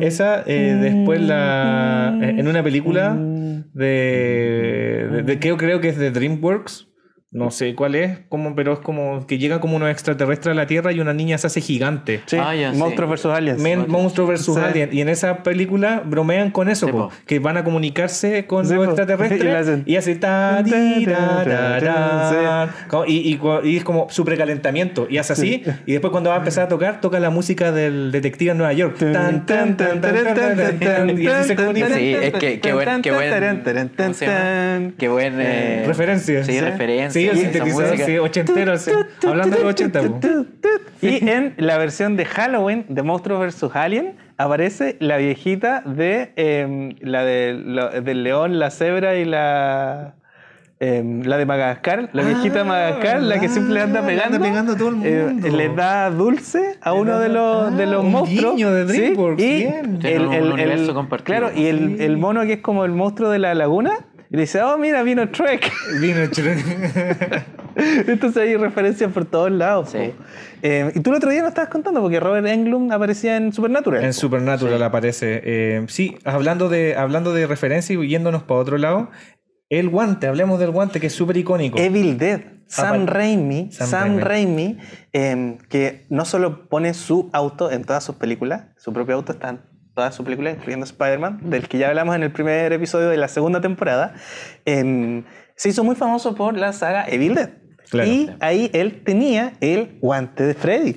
Esa, eh, después la, eh, en una película de, de, de- creo, creo que es de DreamWorks, no sé cuál es, como, pero es como que llega como unos extraterrestres a la Tierra y una niña se hace gigante. Sí, Ah, ya, sí. Monstruos versus Aliens. Men- monstruo versus Sí. Alien. Y en esa película bromean con eso, Sí, po, po. que van a comunicarse con Sí, los po. extraterrestres Y y hace. Como- y, y cu- y es como su precalentamiento. Y hace así. Y después cuando va a empezar a tocar, toca la música del detective en Nueva York. Tan, tan, tan, tan, tan, tan, tan, y así se comunica. Sí, es que qué buen, qué buen. Qué buen eh, Referencia. Sí, Sí. referencia. Sí, el sintetizador, sí, ochentero. sí. Hablando de los 80, po. Y en la versión de Halloween de Monstruos vs. Alien aparece la viejita de em, la de, lo- del león, la cebra y la em, la de Madagascar, la viejita de Ah, Madagascar, la que siempre le anda le anda pegando, pegando a todo el eh, mundo. le da dulce a Le uno da- de los, de ah, los un monstruos. guiño de ¿sí? DreamWorks, Y bien. Tienen un universo compartido. Claro, y el, Sí. el mono que es como el monstruo de la laguna, y le dice, oh, mira, vino Trek. Vino chulo. Entonces hay referencias por todos lados. Sí. po. Eh, y tú el otro día nos estabas contando porque Robert Englund aparecía en Supernatural. En Supernatural aparece. Eh, sí, hablando de, hablando de referencia y yéndonos para otro lado, el guante, hablemos del guante que es súper icónico. Evil Dead. Sam Aparte- Raimi, Sam Sam, Raimi, eh, que no solo pone su auto en todas sus películas, su propio auto está en todas sus películas, incluyendo Spider-Man, del que ya hablamos en el primer episodio de la segunda temporada, eh, se hizo muy famoso por la saga Evil Dead. Claro. y ahí él tenía el guante de Freddy.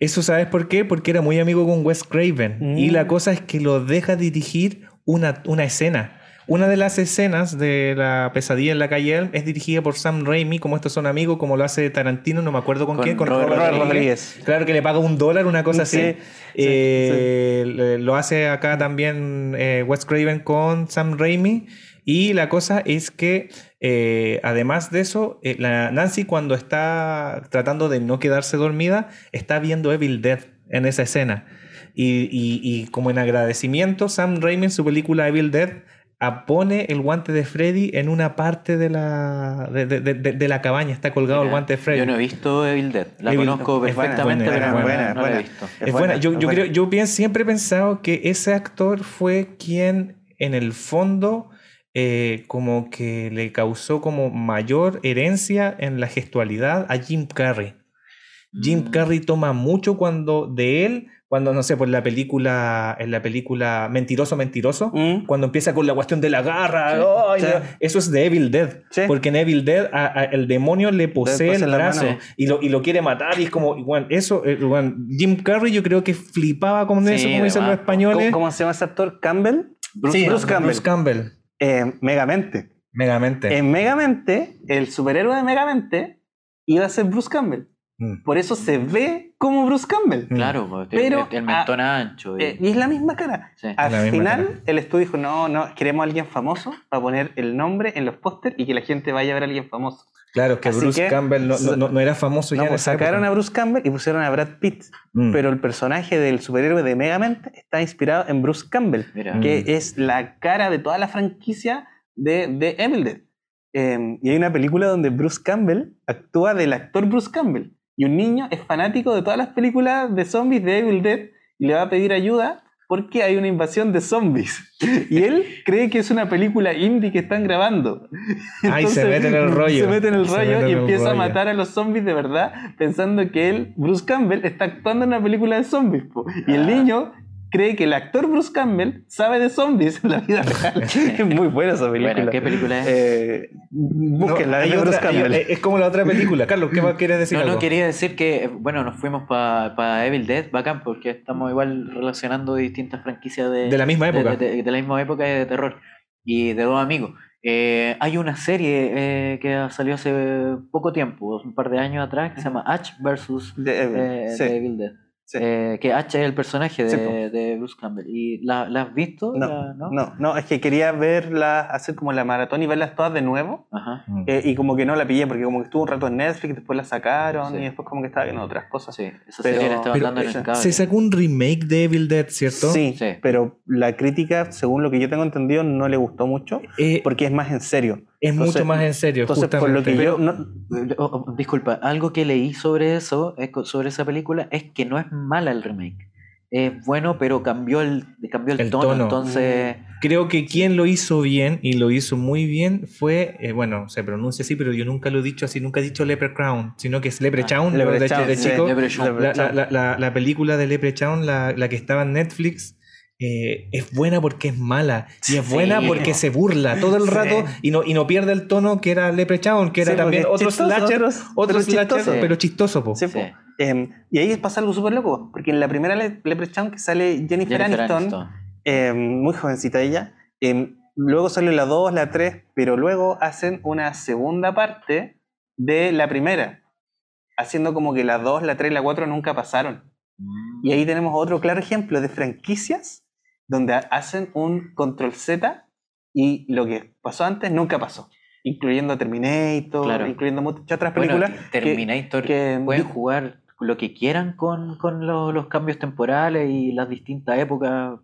Eso sabes por qué? Porque era muy amigo con Wes Craven. Mm. Y la cosa es que lo deja dirigir una, una escena. Una de las escenas de la pesadilla en la calle Elm es dirigida por Sam Raimi, como estos son amigos, como lo hace Tarantino, no me acuerdo con, Con quién, con Robert Robert, Rodríguez. Rodríguez. Claro que le paga un dólar, una cosa Sí, así. sí, Eh, le- Lo hace acá también eh, Wes Craven con Sam Raimi. Y la cosa es que, eh, además de eso, la Nancy cuando está tratando de no quedarse dormida, está viendo Evil Dead en esa escena. Y, y- y como en agradecimiento, Sam Raimi en su película Evil Dead pone el guante de Freddy en una parte de la, de, de- de- de- de la cabaña. Está colgado el guante de Freddy. Yo no he visto Evil Dead. La Evil- conozco perfectamente, buena, pero buena, no, buena, no la he buena. visto. Es Es buena. Yo, yo buena. creo, yo bien, siempre he pensado que ese actor fue quien en el fondo eh, como que le causó como mayor herencia en la gestualidad a Jim Carrey. Jim Mm. Carrey toma mucho cuando de él cuando no sé, por la película, en la película Mentiroso, Mentiroso, Mm. cuando empieza con la cuestión de la garra, Sí. ¡ay! Sí. eso es de Evil Dead. Sí. Porque en Evil Dead a- a- el demonio le posee el brazo y lo, y lo quiere matar y es como, igual, eso, eh, igual, Jim Carrey yo creo que flipaba con eso, como dicen los españoles. ¿Cómo, cómo se llama ese actor? ¿Campbell? Bruce Campbell. Bruce Bruce Campbell. Eh, Megamente. Megamente. En Megamente, el superhéroe de Megamente iba a ser Bruce Campbell. Mm. Por eso se ve como Bruce Campbell. Claro, pues, Pero, el, el mentón ancho. y- Eh, y es la misma cara. sí. Al La final, cara. el estudio dijo, no, no, queremos a alguien famoso para poner el nombre en los pósters y que la gente vaya a ver a alguien famoso. Claro, que Así Bruce que- Campbell no, no- no- no era famoso No, ya pues sacaron época. a Bruce Campbell y pusieron a Brad Pitt. Mm. Pero el personaje del superhéroe de Megamente está inspirado en Bruce Campbell, Mira. Mm. que es la cara de toda la franquicia de, de Evil Dead. Eh, y hay una película donde Bruce Campbell actúa del actor Bruce Campbell. Y un niño es fanático de todas las películas de zombies de Evil Dead y le va a pedir ayuda porque hay una invasión de zombies. Y él cree que es una película indie que están grabando. Ay, se mete en el rollo. Se mete en el rollo en y empieza a matar a los zombies de verdad, pensando que él, Bruce Campbell, está actuando en una película de zombies. po. Y el Ah. niño cree que el actor Bruce Campbell sabe de zombies en la vida real. es muy buena esa película. Bueno, ¿qué película es? Eh, búsquenla, No, es hay de Bruce otra- Campbell. es como la otra película. Carlos, ¿qué más quieres decir? No, no, quería decir que, eh, bueno, nos fuimos para Evil Dead, bacán, porque estamos igual relacionando distintas franquicias de, De la misma de- época. De, de la misma época y de terror. Y de dos amigos. Eh, hay una serie eh, que salió hace poco tiempo, un par de años atrás, que se llama Ash vs. De Evil, eh, sí. de Evil Dead. Sí. Eh, que Ash es el personaje Sí, de, de Bruce Campbell. ¿Y la, la has visto? No, La- no, no, es que quería verla, hacer como la maratón y verlas todas de nuevo. Ajá. Mm. eh, y como que no la pillé, porque como que estuvo un rato en Netflix, después la sacaron Sí. y después como que estaba viendo otras cosas. Sí, esa Pero- serie la estaba Pero, dando en el. Se sacó un remake de Evil Dead, ¿cierto? Sí, Sí. pero la crítica, según lo que yo tengo entendido, no le gustó mucho Eh, porque es más en serio. Es entonces- mucho más en serio. Entonces, por lo que justamente. yo... no- Oh, oh, disculpa, algo que leí sobre eso, sobre esa película, es que no es mala el remake. Es bueno, pero cambió el, cambió el, El tono, tono. entonces... Creo que quien lo hizo bien y lo hizo muy bien fue, eh, bueno, se pronuncia así, pero yo nunca lo he dicho así, nunca he dicho Leprechaun, sino que es Leprechaun, Ah, de, de sí, chico. Leprechaun. La, la- la- la- la película de Leprechaun, la, la que estaba en Netflix, eh, es buena porque es mala. Y es Sí. buena porque se burla todo el Sí. rato y no, y no pierde el tono que era Leprechaun, que era Sí, también otro chistoso, slasher, otros- otro pero slasher, chistoso. pero chistoso, po. Sí, Sí. po. Em, y ahí pasa algo súper loco, porque en la primera Le- Leprechaun que sale Jennifer, Jennifer Aniston, Aniston. em, muy jovencita ella, em, luego sale la 2, la 3, pero luego hacen una segunda parte de la primera, haciendo como que la 2, la 3 y la 4 nunca pasaron. Mm. Y ahí tenemos otro claro ejemplo de franquicias donde ha- hacen un control Z y lo que pasó antes nunca pasó. Incluyendo Terminator, Claro. incluyendo muchas otras películas. Terminator que- pueden jugar lo que quieran con, con lo- los cambios temporales y las distintas épocas.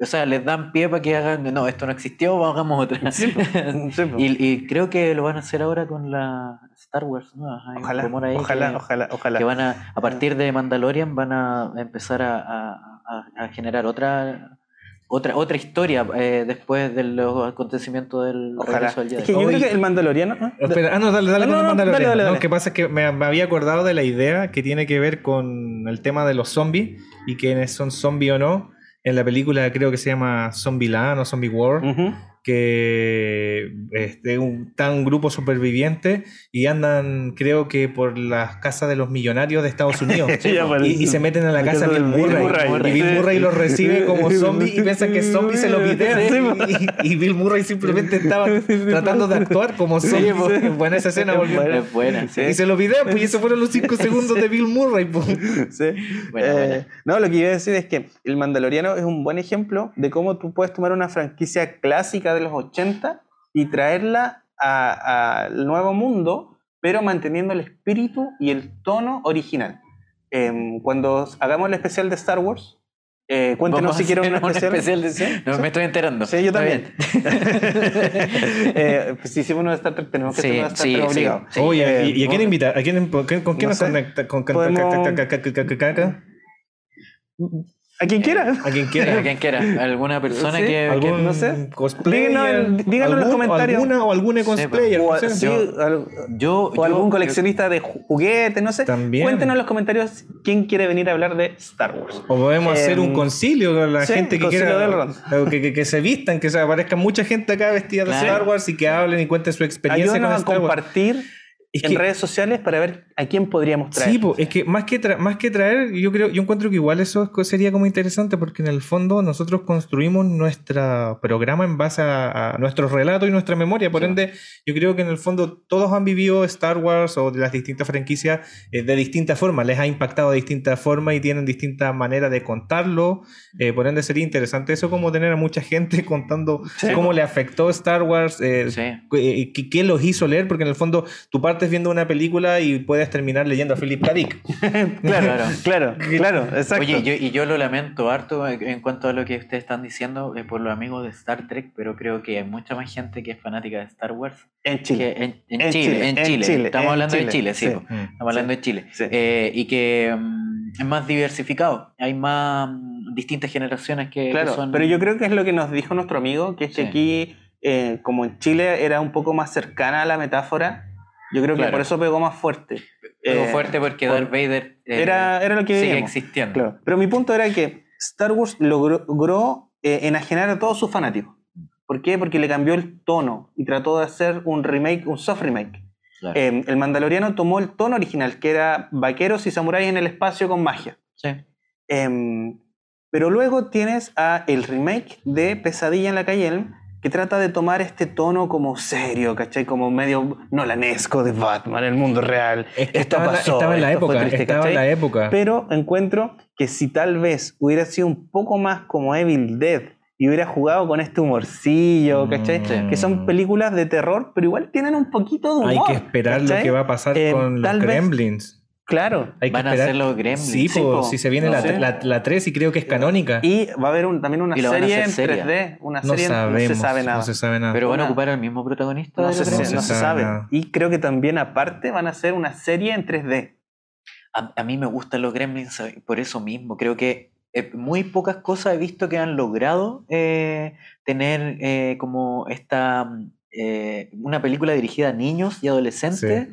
O sea, les dan pie para que hagan, no, esto no existió, hagamos otra. Sí, y, y creo que lo van a hacer ahora con la Star Wars. ¿no? Hay un ojalá, ahí ojalá, que- ojalá, ojalá. que van a, a partir de Mandalorian van a empezar a, a- a- a generar otra otra otra historia eh, después de los acontecimientos del Ojalá. Jedi. Es que yo Oye. creo que el Mandaloriano. ah, no, dale, dale No, con no, el no, Mandalorian. dale, dale, No, dale. Lo que pasa es que me, me había acordado de la idea que tiene que ver con el tema de los zombies y quiénes son zombies o no. En la película creo que se llama Zombieland o Zombie War, Ujú. Que este, un, está un grupo superviviente y andan, creo que por las casas de los millonarios de Estados Unidos. Sí, ya y, y se meten a la casa de Bill Murray. Murray. Y Bill. Murray los recibe como zombie y piensan que es zombie y se lo pitean. Sí. Y, y Bill Murray simplemente estaba tratando de actuar como zombie. Sí. Buena esa escena, volvió. Es buena. Sí. Y se lo videan, pues y esos fueron los 5 segundos de Bill Murray. pues. Sí. Buena, Eh. No, lo que iba a decir es que el Mandaloriano es un buen ejemplo de cómo tú puedes tomar una franquicia clásica de los 80 y traerla al nuevo mundo, pero manteniendo el espíritu y el tono original. Em, cuando hagamos el especial de Star Wars, eh, cuéntenos si quieren un hacer especial. de- ¿Sí? No, me estoy enterando. Sí, yo también. eh, pues si hicimos uno de Star Trek, tenemos que Sí, hacer uno de Star sí, Trek sí. obligado. Sí. Oye, Eh, ¿y, y a quién invitar? ¿A quién, con, quién- No nos conecta? ¿Con, con- Podemos- a quien eh, quiera. A quien quiera. a quien quiera. Alguna persona que, algún, que, No sé. Cosplayer. Díganos, en los comentarios. Alguna, o alguna pues. cosplayer. o, yo, o algún coleccionista de juguetes, no sé. También. Cuéntenos en los comentarios quién quiere venir a hablar de Star Wars. O podemos hacer un em, concilio con la gente que quiera. Que, se vistan, que se aparezca mucha gente acá vestida de. Star Wars y que hablen y cuenten su experiencia con Star a compartir es en que- redes sociales para ver a quién podríamos traer. Sí, po, es que más que, más que traer, yo creo, yo encuentro que igual eso sería como interesante porque en el fondo nosotros construimos nuestro programa en base a, a nuestros relatos y nuestra memoria. Por Sí. ende, yo creo que en el fondo todos han vivido Star Wars o de las distintas franquicias eh, de distintas formas, les ha impactado de distintas formas y tienen distintas maneras de contarlo. Eh, por ende, sería interesante eso como tener a mucha gente contando Sí. cómo le afectó Star Wars, eh, Sí. eh, ¿Qué, qué los hizo leer? Porque en el fondo tú partes viendo una película y puedes terminar leyendo a Philip K. Dick. Claro, claro, claro, exacto. Oye, yo, y yo lo lamento harto en cuanto a lo que ustedes están diciendo eh, por los amigos de Star Trek, pero creo que hay mucha más gente que es fanática de Star Wars en que Chile. en, en En Chile, Chile, en en Chile. Chile, Estamos en hablando de Chile, sí. sí. po. Estamos hablando de Chile. Sí. Eh, y que mm, es más diversificado. Hay más mm, distintas generaciones que, que Claro, son. pero yo creo que es lo que nos dijo nuestro amigo, que es que Sí. aquí, eh, como en Chile era un poco más cercana a la metáfora, yo creo que Claro. por eso pegó más fuerte. Pegó Eh, fuerte porque por- Darth Vader eh, era, era lo que sigue veíamos. existiendo. Claro. Pero mi punto era que Star Wars logró, logró, eh, enajenar a todos sus fanáticos. ¿Por qué? Porque le cambió el tono y trató de hacer un remake, un soft remake. Claro. El Mandaloriano tomó el tono original, que era vaqueros y samuráis en el espacio con magia. Sí. Em, pero luego tienes a el remake de Pesadilla en la calle Elm, que trata de tomar este tono como serio, ¿cachai? Como medio nolanesco de Batman, el mundo real. Es que Esto estaba, la- pasó, estaba en la época, triste, estaba en la época. Pero encuentro que si tal vez hubiera sido un poco más como Evil Dead y hubiera jugado con este humorcillo, ¿cachai? Mm. Que son películas de terror, pero igual tienen un poquito de humor. Hay que esperar lo ¿cachai? que va a pasar Eh, con los vez- Gremlins. Claro. Hay que Van a esperar. ser los Gremlins. Sí, Sí, po, po. si se viene No la, sé. la, la 3 y creo que es canónica. Y va a haber un- también una a serie en seria. 3D. Una no serie en- sabemos, no se sabe nada. no se sabe nada. Pero van a ocupar al mismo protagonista. No se, sabe nada. Y creo que también aparte van a hacer una serie en 3D. A, a mí me gustan los Gremlins eh, por eso mismo. Creo que eh, muy pocas cosas he visto que han logrado eh, tener eh, como esta mm, eh, una película dirigida a niños y adolescentes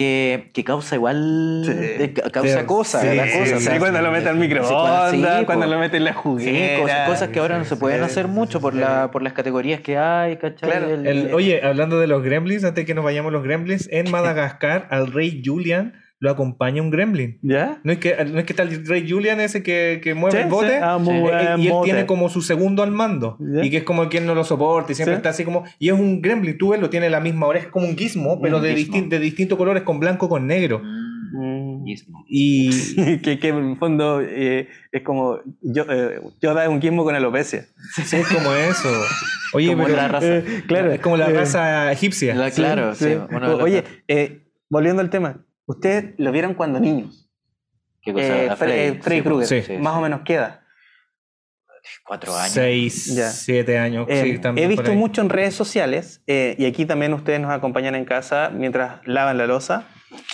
que, que causa igual Sí. eh, ca- causa Sí, cosas, sí, cosa, cuando lo mete al microondas, sí, cuando po. lo mete en la Sí, juguera. cosas, cosas que ahora no se pueden sí, hacer sí, mucho sí, por, sí. la, por las categorías que hay, ¿cachai? Claro, El- El- oye, hablando de los gremlins, antes que nos vayamos a los gremlins, en Madagascar al rey Julian lo acompaña un gremlin. ¿Ya? No es que, no es que está el rey Julian ese que, que mueve Sí, el bote. sí. Ah, Sí. Eh, buen y él bote. tiene como su segundo al mando. Ya. Y que es como quien no lo soporta y siempre Sí. está así como. Y es un gremlin, tú ves, lo tiene la misma oreja, es como un gizmo, pero Un de, gizmo. distin- de distintos colores, con blanco con negro. mm. Y. que, que en el fondo eh, es como yo, eh, Yoda es un quismo con alopecia. Sí, es como eso. Oye, Como pero. la raza. Eh, claro. Es como la eh, raza egipcia. La- claro, los- Oye, eh, volviendo al tema, ustedes lo vieron cuando niños. ¿Qué cosa? Eh, eh, Freddy sí, Krueger, Sí. más o menos queda. Cuatro años. Seis, Ya. siete años. Eh, también he visto mucho en redes sociales, eh, y aquí también ustedes nos acompañan en casa mientras lavan la losa.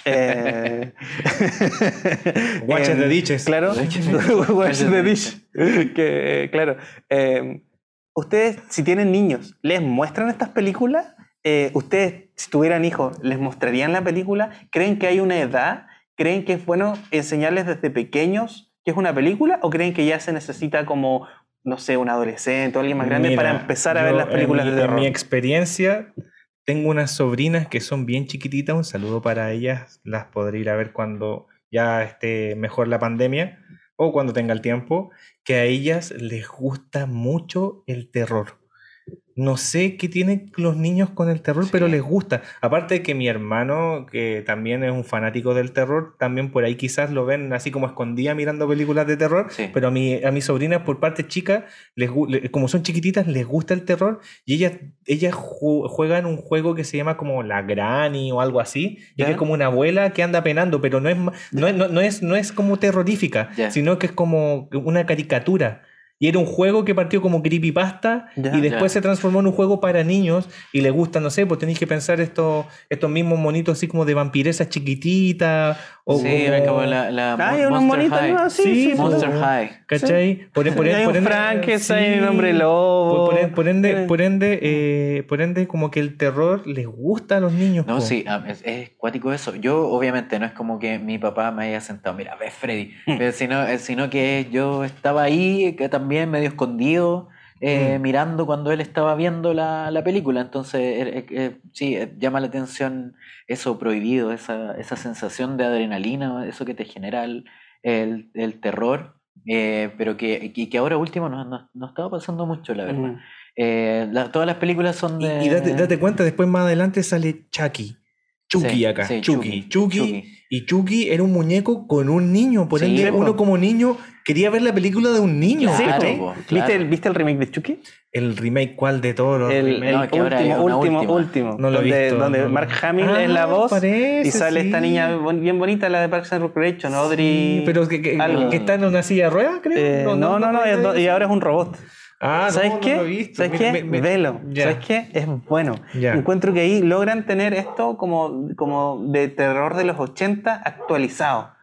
Eh, Watch em, the dishes. Claro, Watch watch the the dish. Que, eh, claro. eh, ustedes, si tienen niños, ¿les muestran estas películas? Eh, ustedes, si tuvieran hijos, ¿les mostrarían la película? ¿Creen que hay una edad? ¿Creen que es bueno enseñarles desde pequeños que es una película? ¿O creen que ya se necesita como, no sé, un adolescente o alguien más grande Mira, para empezar a ver las películas mi, de terror? En mi experiencia, tengo unas sobrinas que son bien chiquititas. Un saludo para ellas. Las podré ir a ver cuando ya esté mejor la pandemia o cuando tenga el tiempo. Que a ellas les gusta mucho el terror. No sé qué tienen los niños con el terror, Sí. pero les gusta. Aparte de que mi hermano, que también es un fanático del terror, también por ahí quizás lo ven así como escondida mirando películas de terror. Sí. Pero a, mi, a mis sobrinas, por parte chica, les, como son chiquititas, les gusta el terror y ellas, ellas ju- juegan un juego que se llama como la Granny o algo así, y es como una abuela que anda penando, pero no es, no, es- no, no es, no es como terrorífica, sino que es como una caricatura. Y era un juego que partió como creepypasta Ya. y después Ya. se transformó en un juego para niños y les gusta, no sé, pues tenéis que pensar estos, estos mismos monitos así como de vampiresas chiquititas O sí, como- como la, la Ah, hay unos monitos, High. ¿no? Sí, Sí, sí, sí. Monster Sí. High. ¿Cachai? Por, por- Y hay por un ende- Frankenstein, un sí. hombre lobo. Por, por- por ende, por, ende, eh, por ende, como que el terror les gusta a los niños. No, po. sí, ah, es, es cuático eso. Yo, obviamente, no es como que mi papá me haya sentado, mira, ves Freddy, sino, eh, sino que yo estaba ahí, que también medio escondido, eh, Mm. mirando cuando él estaba viendo la, la película. Entonces, eh, eh, eh, sí, eh, llama la atención eso prohibido, esa, esa sensación de adrenalina, eso que te genera el, el- el terror. eh, pero que, y que ahora último no, no, no estaba pasando mucho, la verdad. Mm. La- todas las películas son Y, de... y date, date cuenta, después más adelante sale Chucky. Chucky Sí, acá. sí, Chucky. Chucky, Chucky. Chucky. Y Chucky era un muñeco con un niño. Por Sí, ende, po. uno como niño quería ver la película de un niño. ¿Viste, el, ¿Viste el remake de Chucky? El remake, ¿cuál de todos los El, No, último, último, última. último. No lo he donde, visto, donde no. Mark Hamill Ah, es la voz parece, y sale esta niña bien bonita, la de Parks and Recreation, Audrey. Sí, pero que, que- algo. que está en una silla de ruedas, creo. Eh, no, no, no, y ahora es un robot. Ah, ¿Sabes no, no qué? lo he visto. ¿Sabes Me- qué? me- me- Velo. Ya. ¿Sabes qué? Es bueno. Ya. Encuentro que ahí logran tener esto como, como de terror de los 80 actualizado.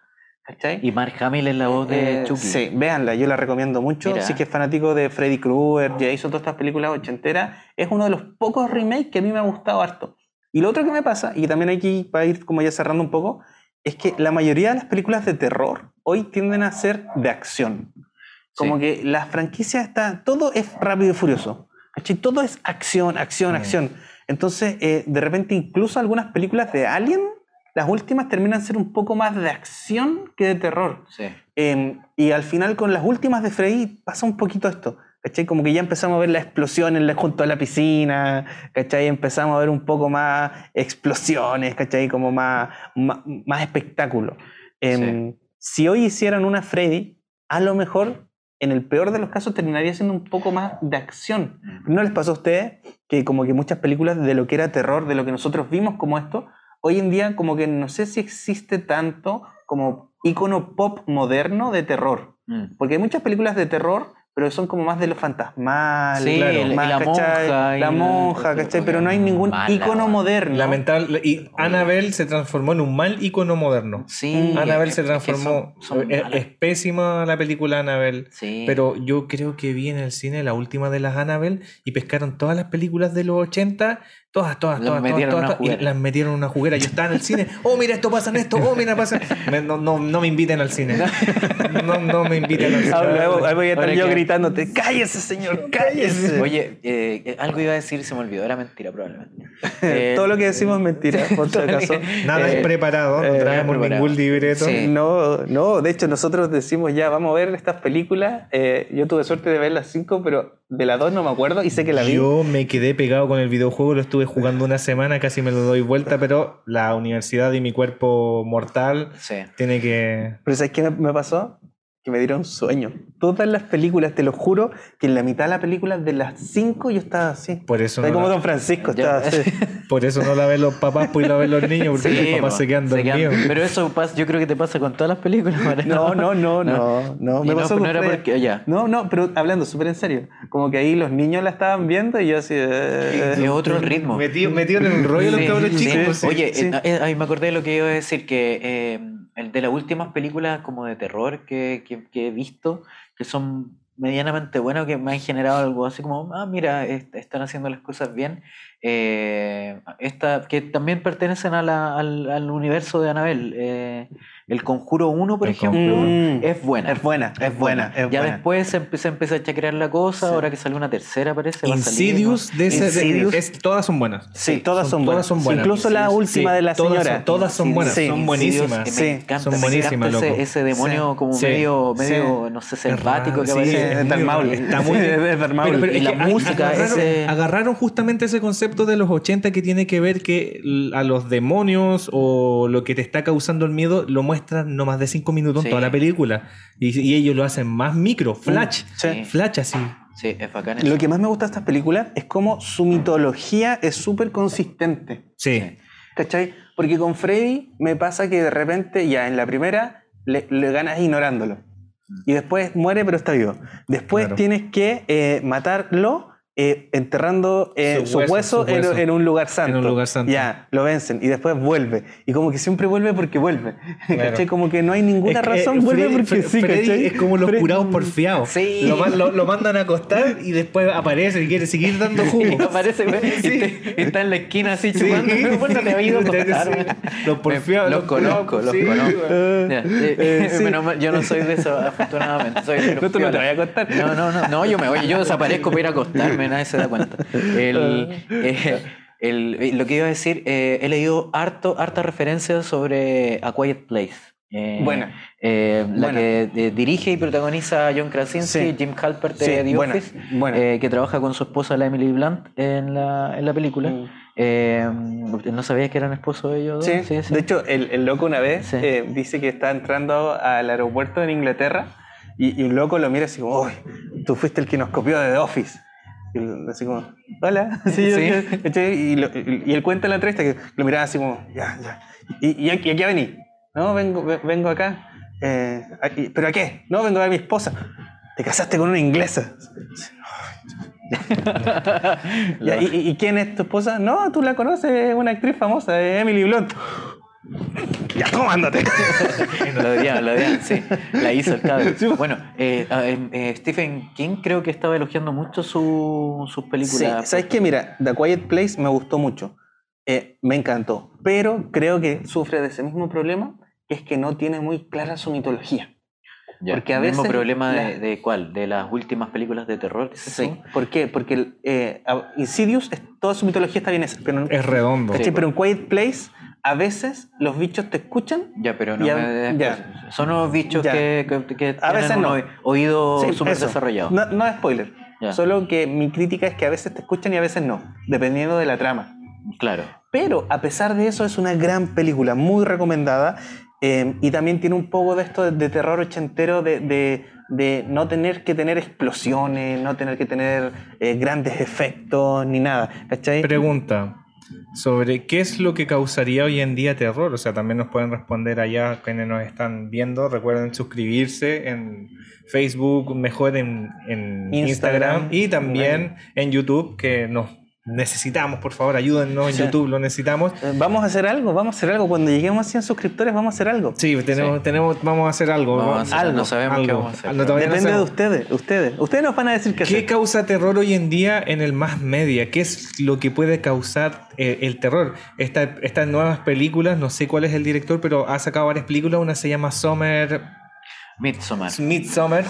¿Cachai? Y Mark Hamill es la voz de Eh, Chucky. Sí, véanla, yo la recomiendo mucho. Mira. Sí que es fanático de Freddy Krueger, ya hizo todas estas películas ochenteras. Es uno de los pocos remakes que a mí me ha gustado harto. Y lo otro que me pasa, y también aquí para ir como ya cerrando un poco, es que la mayoría de las películas de terror hoy tienden a ser de acción. Como Sí. que la franquicia está, todo es rápido y furioso. ¿cachai? Todo es acción, acción, Mm. acción. Entonces, eh, de repente, incluso algunas películas de Alien, las últimas terminan ser un poco más de acción que de terror. Sí. Eh, y al final con las últimas de Freddy pasa un poquito esto. ¿Cachai? Como que ya empezamos a ver las explosiones la- junto a la piscina, ¿cachai? Empezamos a ver un poco más explosiones, ¿cachai? Como más, más, más espectáculo. Em, Si hoy hicieran una Freddy, a lo mejor, en el peor de los casos, terminaría siendo un poco más de acción. ¿No les pasó a ustedes que como que muchas películas de lo que era terror, de lo que nosotros vimos como esto, hoy en día como que no sé si existe tanto como icono pop moderno de terror? Mm. Porque hay muchas películas de terror, pero son como más de lo fantasmal, Sí, claro, el- y más, la ¿cachai? monja y la monja, ¿cachai? Pero no hay ningún Mala, icono moderno. Lamentable. Y Annabelle se transformó en un mal icono moderno. Sí. Annabelle es- se es que transformó. son- son es, es pésima la película Annabelle. Sí. Pero yo creo que vi en el cine la última de las Annabelle y pescaron todas las películas de los 80, todas, todas, Las todas, todas, metieron todas, y las metieron en una juguera. Yo estaba en el cine, oh, mira, esto pasa en esto, oh, mira, pasa. Me- no, no, no me inviten al cine. No, no me inviten al cine. Ah, luego- ahí voy a estar Ahora yo que- gritándote, cállese señor, cállese. Oye, eh, eh, algo iba a decir y se me olvidó. Era mentira, probablemente. Eh, Todo lo que decimos es mentira, por si acaso. Nada Eh, es preparado, no eh, traemos ningún libreto. Sí. No, no, de hecho nosotros decimos ya, vamos a ver estas películas. Eh, yo tuve suerte de ver las cinco, pero de las dos no me acuerdo y sé que la vi. Yo me quedé pegado con el videojuego, lo estuve jugando una semana, casi me lo doy vuelta, pero la universidad y mi cuerpo mortal Sí. tiene que... Pero ¿sabes qué me pasó? Que me dieron sueño. Todas las películas, te lo juro, que en la mitad de la película, de las cinco, yo estaba así. Por eso Estaba no como la- Don Francisco, estaba así. Por eso no la ven los papás, pues la ven los niños, porque los papás po, se quedan se dormidos. Pero eso pasa, yo creo que te pasa con todas las películas. No, no, no, no, no. Y Me no, pasó no era porque- ya. No, no, pero hablando súper en serio. Como que ahí los niños la estaban viendo y yo así. eh, Es otro el ritmo. Metido, metido en el rollo los Sí, cabros sí. chicos. pues, sí. Oye, sí. eh, eh, ahí me acordé de lo que iba a decir, que eh, el de las últimas películas como de terror que, que- he visto, que son medianamente buenas, que me han generado algo así como, ah, mira, est- están haciendo las cosas bien, eh, esta, que también pertenecen a la- al, al universo de Anabel. eh, el Conjuro 1, por El ejemplo, Conjuro. es buena. Es buena, es buena, es ya buena. después se, se empezó a chacrear la cosa, Sí. ahora que salió una tercera parece. va a salir, Insidious, de ese, de- Insidious. es- todas son buenas. Sí, todas son, son- buenas. todas son buenas. Incluso la Sí, última sí, de la todas señora. son- todas son buenas, Sí, son Insidious, buenísimas. Sí, me encanta, son buenísimas, encanta ese, loco. ese demonio Sí. como Sí. medio, Sí. medio, no sé, selvático que Sí, aparece. es Maul. Está muy pero Y la música, agarraron, justamente ese concepto de los 80 que tiene que ver que a los demonios o lo que te está causando el miedo lo muestran no más de 5 minutos Sí. en toda la película. Y, y ellos lo hacen más micro, flash. Sí. Flash así. Sí, es bacán eso. Lo que más me gusta de estas películas es cómo su mitología es súper consistente. Sí. ¿Cachai? Porque con Freddy me pasa que de repente, ya en la primera, le, le ganas ignorándolo. Y después muere, pero está vivo. Después Claro. tienes que eh, matarlo, eh, enterrando eh, Su su hueso, su en- hueso. En, un lugar santo. En un lugar santo. Ya, lo vencen y después vuelve. Y como que siempre vuelve porque vuelve. ¿Cachai? Como que no hay ninguna Es que, razón, eh, vuelve porque sí, ¿cachai? es como los curados porfiados. Sí. Lo, man- lo- lo mandan a acostar y después aparece y quiere seguir dando Y jugo. aparece, güey, y te- está en la esquina así chupando. Bueno, te ha ido a. Los porfiados. Los conozco, los sí, conozco. güey. Ya, eh, Eh, sí. yo no soy de eso, afortunadamente. Soy los No, tú no te vayas a acostar. No, no, no, no, yo me voy, yo desaparezco para ir a acostarme, nadie se da cuenta. El, eh, el- eh, lo que iba a decir, eh, he leído harto, harta referencias sobre A Quiet Place. Eh, Buena. eh, la que eh, dirige y protagoniza John Krasinski, Sí. Jim Halpert de Sí, The Office, buena. eh, que trabaja con su esposa, la Emily Blunt, en la, en la película. Mm. Eh, ¿No sabías que eran esposos ellos? dos? Sí, de hecho, el, el loco una vez Sí. eh, dice que está entrando al aeropuerto en Inglaterra y, y un loco lo mira así como, uy, tú fuiste el que nos copió de The Office. Y él así como, hola. Sí, y, lo- y él cuenta en la entrevista que lo miraba así como, ya, ya. ¿Y, y aquí, aquí a venir? No, vengo, ve- vengo acá. Eh, aquí- ¿Pero a qué? No, vengo a ver a mi esposa. Te casaste con una inglesa. ¿y, y- quién es tu esposa? No, tú la conoces, es una actriz famosa, Emily Blunt. Ya, ¿cómo ándate? Lo odiaban, lo odiaban, sí. La hizo el cabrón. Bueno, eh, eh, Stephen King creo que estaba elogiando mucho su- sus Sí, películas. ¿sabes qué? Mira, The Quiet Place me gustó mucho. Eh, me encantó. Pero creo que sufre de ese mismo problema, que es que no tiene muy clara su mitología. Ya, porque a el mismo veces problema la- de, de cuál? ¿De las últimas películas de terror? Sí. tú? ¿Por qué? Porque eh, Insidious, toda su mitología está bien esa. Pero, Es redondo. ¿cachai? pero en Quiet Place, a veces los bichos te escuchan Ya, pero no Ya, me- ya. Son unos bichos Ya. que, que, que A tienen veces no. oí- oído Sí, súper eso. desarrollado. No, no es spoiler. Ya. Solo que mi crítica es que a veces te escuchan y a veces no, dependiendo de la trama. Claro. Pero a pesar de eso es una gran película, muy recomendada. eh, y también tiene un poco de esto de, de terror ochentero, de, de- de no tener que tener explosiones, no tener que tener eh, grandes efectos ni nada. ¿Cachai? Pregunta sobre qué es lo que causaría hoy en día terror. O sea, también nos pueden responder allá quienes nos están viendo. Recuerden suscribirse en Facebook, mejor en, en Instagram. Instagram. y también en YouTube, que nos necesitamos, por favor, ayúdennos en Sí. YouTube, lo necesitamos. Eh, vamos a hacer algo, vamos a hacer algo. Cuando lleguemos a 100 suscriptores, vamos a hacer algo. Sí, tenemos, tenemos, vamos a hacer algo. Vamos a hacer- algo, no sabemos qué vamos a hacer. No, todavía no Depende de ustedes, ustedes. Ustedes nos van a decir qué ¿Qué hacer. causa terror hoy en día en el más media? ¿Qué es lo que puede causar eh, el terror? Esta- estas nuevas películas, no sé cuál es el director, pero ha sacado varias películas. Una se llama Summer, Midsommar. Midsommar.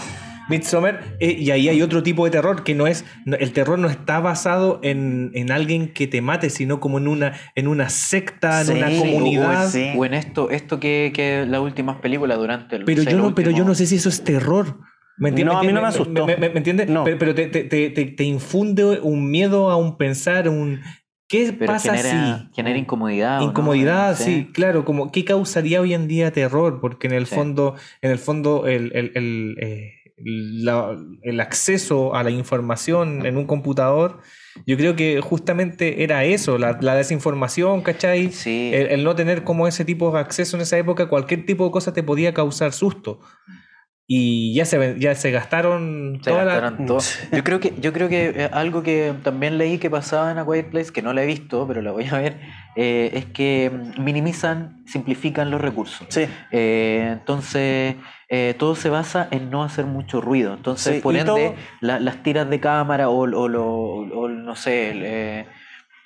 Midsommar, eh, y ahí hay otro tipo de terror que no es, no- el terror no está basado en, en alguien que te mate, sino como en una, en una secta, en Sí, una comunidad. sí. O en esto, esto que, que las últimas películas durante el. Pero yo no, pero yo no sé si eso es terror. ¿Me entiendes? No, a mí no me ¿Me- asustó. ¿Me, me- me entiendes? No. Pero, pero te, te- te- infunde un miedo a un pensar, un ¿qué Pero pasa genera, si? genera incomodidad. Incomodidad, sí. claro, como ¿qué causaría hoy en día terror? Porque en el Sí. fondo, en el fondo, el, el- el, eh, la- el acceso a la información en un computador, yo creo que justamente era eso, la, la desinformación, ¿cachai? Sí. El, el no tener como ese tipo de acceso en esa época, cualquier tipo de cosa te podía causar susto. Y ya se, ya se gastaron Se toda la- gastaron todo. Yo creo que, yo creo que eh, algo que también leí que pasaba en A Quiet Place, que no la he visto, pero la voy a ver, eh, es que mm, minimizan, simplifican los recursos. Sí. Eh, entonces, eh, todo se basa en no hacer mucho ruido. Entonces, Sí, por ende, todo- la- las tiras de cámara o, o lo- o no sé, el, eh,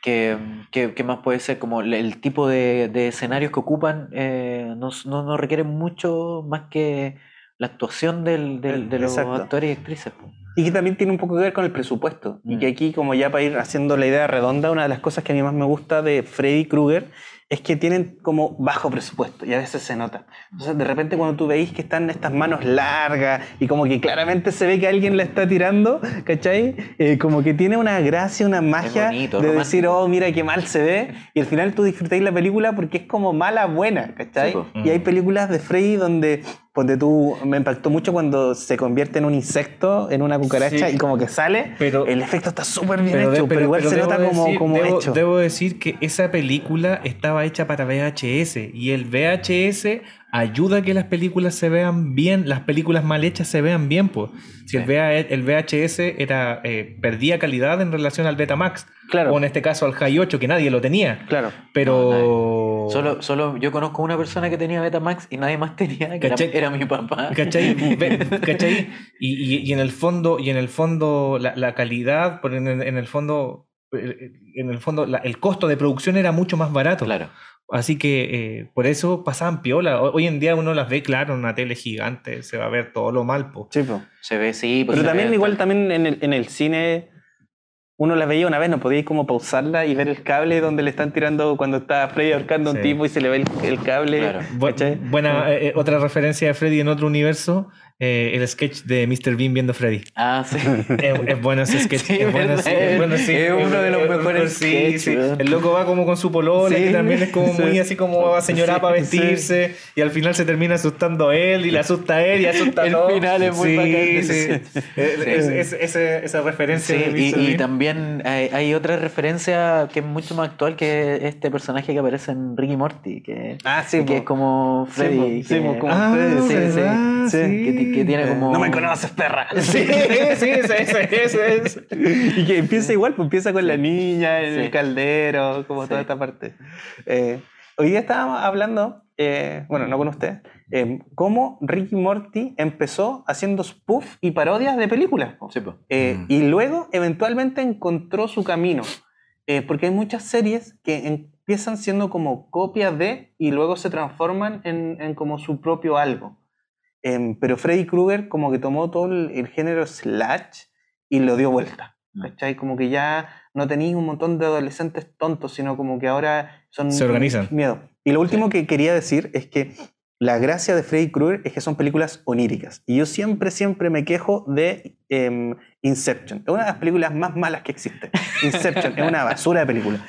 que, que- que más puede ser como el, el tipo de, de escenarios que ocupan, eh, no, no, no requieren mucho más que la actuación del, del- de los actores y actrices. Y que también tiene un poco que ver con el presupuesto. Y Mm. que aquí, como ya para ir haciendo la idea redonda, una de las cosas que a mí más me gusta de Freddy Krueger es que tienen como bajo presupuesto y a veces se nota. Entonces, de repente cuando tú veis que están estas manos largas y como que claramente se ve que alguien la está tirando, ¿cachai? Eh, como que tiene una gracia, una magia bonito, de romántico. decir, oh, mira qué mal se ve. Y al final tú disfrutáis la película porque es como mala buena, ¿cachai? Sí, po. y hay películas de Freddy donde, ponte tú, me impactó mucho cuando se convierte en un insecto, en una cucaracha Sí. y como que sale. Pero- el efecto está súper bien hecho, pero, igual se nota como, decir- como debo, hecho. debo decir que esa película estaba hecha para VHS y el VHS ayuda a que las películas se vean bien, las películas mal hechas se vean bien, pues. Si el VHS era, eh, perdía calidad en relación al Betamax, Claro. o en este caso al High 8, que nadie lo tenía. Claro. Pero. Solo, solo yo conozco una persona que tenía Betamax y nadie más tenía, que era, ¿Cachai? era mi papá. ¿Cachai? ¿Cachai? Y, y- y en el fondo, y en el fondo, la, la calidad, en, el, en el fondo, en el fondo, la- el costo de producción era mucho más barato. Claro. Así que eh, por eso pasaban piola. Ho- Hoy en día uno las ve, claro, en una tele gigante, se va a ver todo lo mal, po. Sí, po. Se ve, sí. pues Pero también ve igual también en el, en el cine uno la veía una vez, no podía como pausarla y ver el cable donde le están tirando cuando está Freddy ahorcando a un Sí. tipo y se le ve el, el cable. Claro. Bu- ¿cachai? buena, eh, otra referencia de Freddy en otro universo, eh, el sketch de Mr. Bean viendo a Freddy. Ah, sí. Es, es bueno ese sketch. Sí, es, bueno, sí, es bueno, sí. es uno de los Es- mejores sí, sketches, sí. El loco va como con su polola, que también es como muy así como a señora para vestirse, y al final se termina asustando a él, y le asusta a él, y asusta a El todos. final es muy bacán. Es- es- ese- esa referencia de y, y también hay, hay otra referencia que es mucho más actual que este personaje que aparece en Ricky Morty, que, Ah, sí, que po. es como Freddy. Sí, que- po, como Ah, Freddy, sí, sí, sí. Que, ti- que tiene Eh, como... No me conoces, perra. Sí, sí, ese, ese. y que empieza igual, pues empieza con la niña, en Sí. el caldero, como Sí. toda esta parte. Eh, hoy día estábamos hablando, eh, bueno, no con usted, eh, cómo Ricky Morty empezó haciendo spoof y parodias de películas. Sí. Eh, Mm. Y luego eventualmente encontró su camino. Eh, porque hay muchas series que empiezan siendo como copias de y luego se transforman en, en como su propio algo. Em, pero Freddy Krueger como que tomó todo el, el género slash y lo dio vuelta. Mm. ¿Cachai? Como que ya no tenéis un montón de adolescentes tontos, sino como que ahora son... Se organizan. Miedo. Y lo último que quería decir es que la gracia de Freddy Krueger es que son películas oníricas. Y yo siempre, siempre me quejo de em, Inception. Es una de las películas más malas que existe. Inception es una basura de película.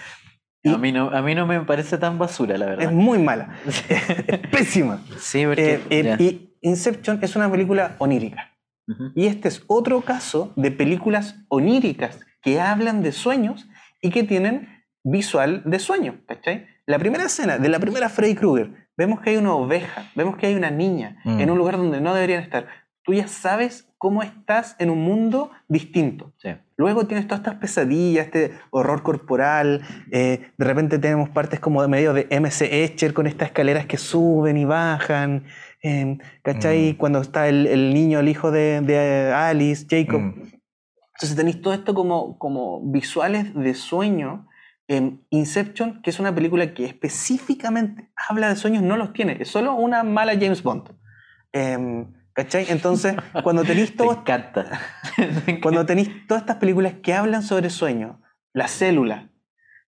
Y- A mí, no, a mí no me parece tan basura, la Es verdad. muy mala. es pésima. Sí, porque... Eh, eh, y Inception es una película onírica. Ujú. Y este es otro caso de películas oníricas que hablan de sueños y que tienen visual de sueño. ¿cachai? La primera escena de la primera Freddy Krueger, vemos que hay una oveja, vemos que hay una niña Mm. en un lugar donde no deberían estar. Tú ya sabes cómo estás en un mundo distinto. Sí. Luego tienes todas estas pesadillas, este horror corporal. eh, de repente tenemos partes como de medio de MC Escher con estas escaleras que suben y bajan. eh, ¿Cachai? Mm. Cuando está el, el niño, el hijo de, de Alice, Jacob. Mm. Entonces tenéis todo esto como, como visuales de sueño. Eh, Inception, que es una película que específicamente habla de sueños, no los tiene. Es solo una mala James Bond. ¿Cachai? Entonces, cuando tenéis Te todo encanta. cuando tenéis todas estas películas que hablan sobre sueños, la célula,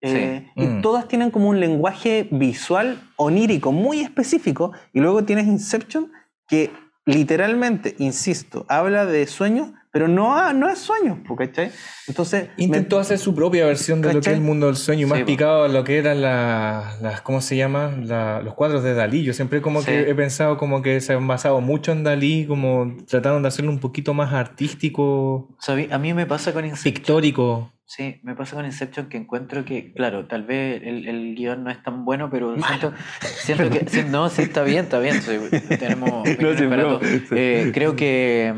eh, y Mm. todas tienen como un lenguaje visual onírico muy específico, y luego tienes Inception que literalmente, insisto, habla de sueños, pero no, no es sueños, po, ¿cachai? Entonces, me- Intentó hacer su propia versión de lo que ¿Cachai? es el mundo del sueño, más Sí, picado a lo que eran la- las, ¿cómo se llama? La- los cuadros de Dalí. Yo siempre como Sí. que he pensado como que se han basado mucho en Dalí, como trataron de hacerlo un poquito más artístico, a mí- me pasa con Inception. pictórico. Sí, me pasa con Inception que encuentro que, claro, tal vez el, el guion no es tan bueno, pero siento, siento que. no, sí, está bien, está bien. sí, tenemos opiniones sí, sí. Eh, creo que.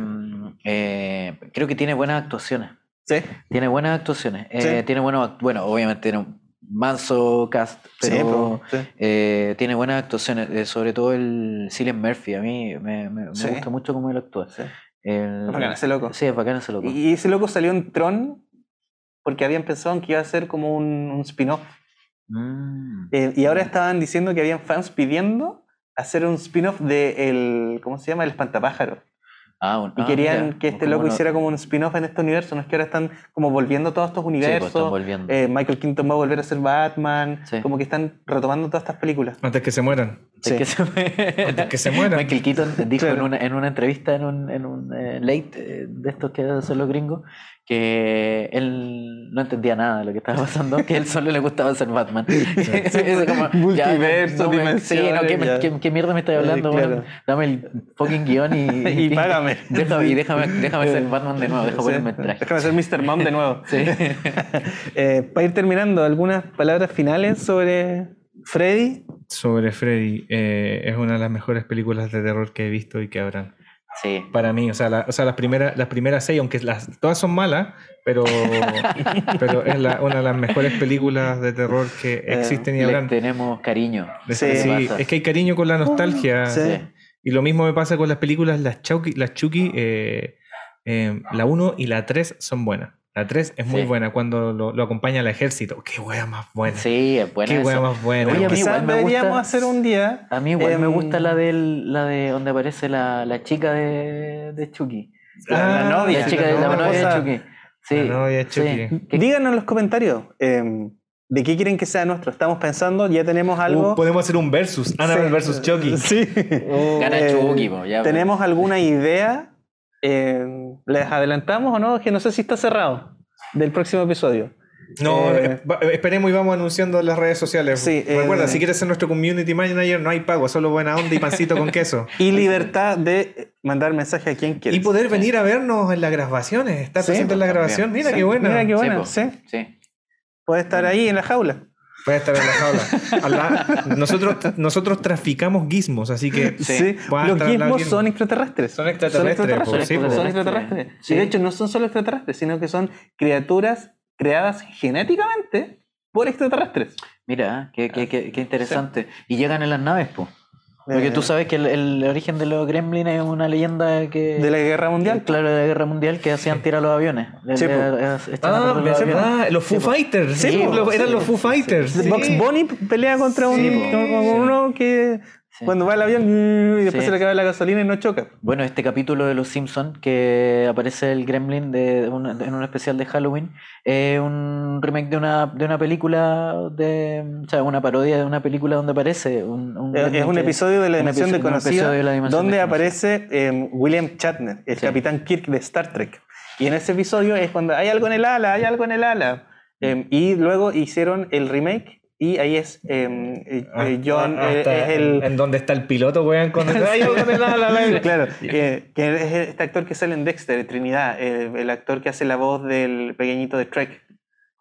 Eh, creo que tiene buenas actuaciones. sí, Tiene buenas actuaciones. eh, Sí. Tiene buenos. Bueno, obviamente tiene un manso cast, sí, pero. eh, tiene buenas actuaciones, sobre todo el Cillian Murphy. A mí me, me- me Sí. gusta mucho cómo él actúa. El- Es bacán ese loco. Sí, es bacán ese loco. Y ese loco salió en Tron porque habían pensado en que iba a ser como un, un spin-off. Mm. Y ahora estaban diciendo que habían fans pidiendo hacer un spin-off de el, ¿cómo se llama? El espantapájaro. Ah. Y Ah, querían mira, que este loco no- hiciera como un spin-off en este universo. No es que ahora están como volviendo todos estos Sí, pues, universos. están volviendo. Eh, Michael Keaton va a volver a ser Batman. Sí. Como que están retomando todas estas películas. Antes que se mueran. Que se, Antes que se mueran. Michael Keaton dijo Claro. en, una, en una entrevista en un, en un eh, late eh, de estos que hacen los gringos que él no entendía nada de lo que estaba pasando, que a él solo le gustaba ser Batman. Como, Multiverso, no me- Sí, no, ¿qué, mierda me estás Eh, hablando? claro. dame el fucking guion y, Y págame. Déjame, y déjame, déjame ser Batman de nuevo, déjame Sí. ponerme el traje. Déjame ser Mr. Mom de nuevo. Sí. Eh, para ir terminando, ¿algunas palabras finales sobre Freddy, Sobre Freddy, eh, es una de las mejores películas de terror que he visto y que habrán. Sí. Para mí, o sea, la- o sea las, primeras, las primeras seis, aunque las, todas son malas, pero, pero es la- una de las mejores películas de terror que existen y Le habrán. tenemos cariño. Es- Sí. sí, es que hay cariño con la nostalgia. Sí. Y lo mismo me pasa con las películas, las Chucky, las Chucky eh, eh, la 1 y la 3 son buenas. La 3 es muy Sí. buena cuando lo, lo acompaña el ejército. Qué wea más buena. Sí, es buena. Qué wea esa. más buena. Oye, a mí quizás igual me deberíamos gusta- hacer un día. A mí igual me Em, gusta la del, la de donde aparece la, la chica de, de Chucky. La, Ah, la novia. La chica de la novia. de. Chucky. Sí, La novia de sí. Chucky. Que- Díganos en los comentarios em, de qué quieren que sea nuestro. Estamos pensando, ya tenemos algo. Uh, podemos hacer un versus. Annabelle Sí. versus Chucky. Sí. Gana Eh, Chucky, po, ya, ¿Tenemos alguna idea? Em, ¿Les adelantamos o no? Que no sé si está cerrado del próximo episodio. No, Eh, eh, va- esperemos y vamos anunciando en las redes sociales. Sí, Recuerda, eh, si quieres ser nuestro community manager, no hay pago, solo buena onda y pancito con queso. Y libertad de mandar mensaje a quien quiera. Y poder venir a vernos en las grabaciones, estar Sí, presente en la grabación. Mira Sí, qué buena. Mira qué buena. Sí. Puede estar ahí en la jaula. Puede estar en la jaula. Nosotros, nosotros traficamos gizmos, así que Sí. Los gizmo. son extraterrestres. Son extraterrestres, Son po. Son extraterrestres. Sí. De hecho no son solo extraterrestres, sino que son criaturas creadas genéticamente por extraterrestres. Mira, qué, qué, qué, qué interesante. Y llegan en las naves, pues. Porque Eh, tú sabes que el, el origen de los gremlins es una leyenda que... De la guerra mundial. Claro, de la guerra mundial que hacían tirar los aviones. Sí. Eh, eh, echaban a Ah, correr los sí, aviones. ah, los Foo Sí. Fighters. Sí, Sí, po, eran sí, los Foo Fighters. sí. Box Bunny pelea contra un, Sí, uno que Sí. cuando va al avión y después Sí. se le acaba la gasolina y no choca. Bueno, este capítulo de Los Simpsons, que aparece el Gremlin de, una- en un especial de Halloween, es un remake de una, de una película, de, o sea, una parodia de una película donde aparece un, un Es, es un que- episodio de la dimensión desconocida episodio de donde desconocida. aparece eh, William Shatner, el Sí. capitán Kirk de Star Trek. Y en ese episodio es cuando hay algo en el ala, hay algo en el ala. Eh, y luego hicieron el remake y ahí es eh, eh, eh, John, Ah, eh, hasta es el... En donde está el piloto, weón, con el. Claro, que, es este actor que sale en Dexter, Trinidad, el, el actor que hace la voz del pequeñito de Trek.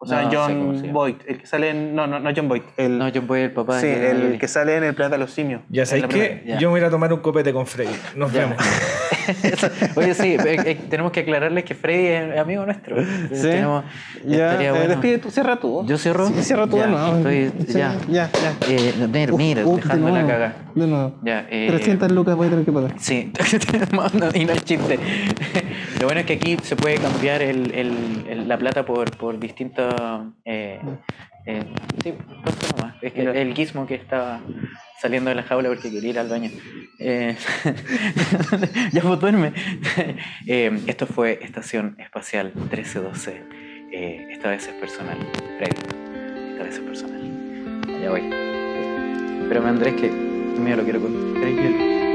O sea, No, se John. Boyd, el que sale en... No, no, no John Boyd. El, No, John Boy, el papá sí, de el Yoli. que sale en El Planeta de los Simios. Ya sabéis que ya. yo me voy a ir a tomar un copete con Freddy. Nos Ya. vemos. Oye, sí, eh, eh, tenemos que aclararles que Freddy es amigo nuestro. Sí. Tenemos, Ya, eh, bueno. despide tú, cierra tú. Yo cierro. Sí, cierra tú Ya, de nuevo. estoy- Sí, ya. ya, ya. Eh, mira, mira, Uf, dejando de la caga. De nuevo. Ya, eh, 300 lucas voy a tener que pagar. Sí, No, y no es chiste. Lo bueno es que aquí se puede cambiar el, el- el- la plata por, por distintos. Eh, eh, sí, nomás. Es que Mira. el gizmo que estaba saliendo de la jaula porque quería ir al baño. Eh, ya pues duerme. Eh, esto fue Estación Espacial 1312. Eh, esta vez es personal. Freddy, esta vez es personal. Ya voy. Pero me Andrés que mío lo quiero con. Freddy, quiero-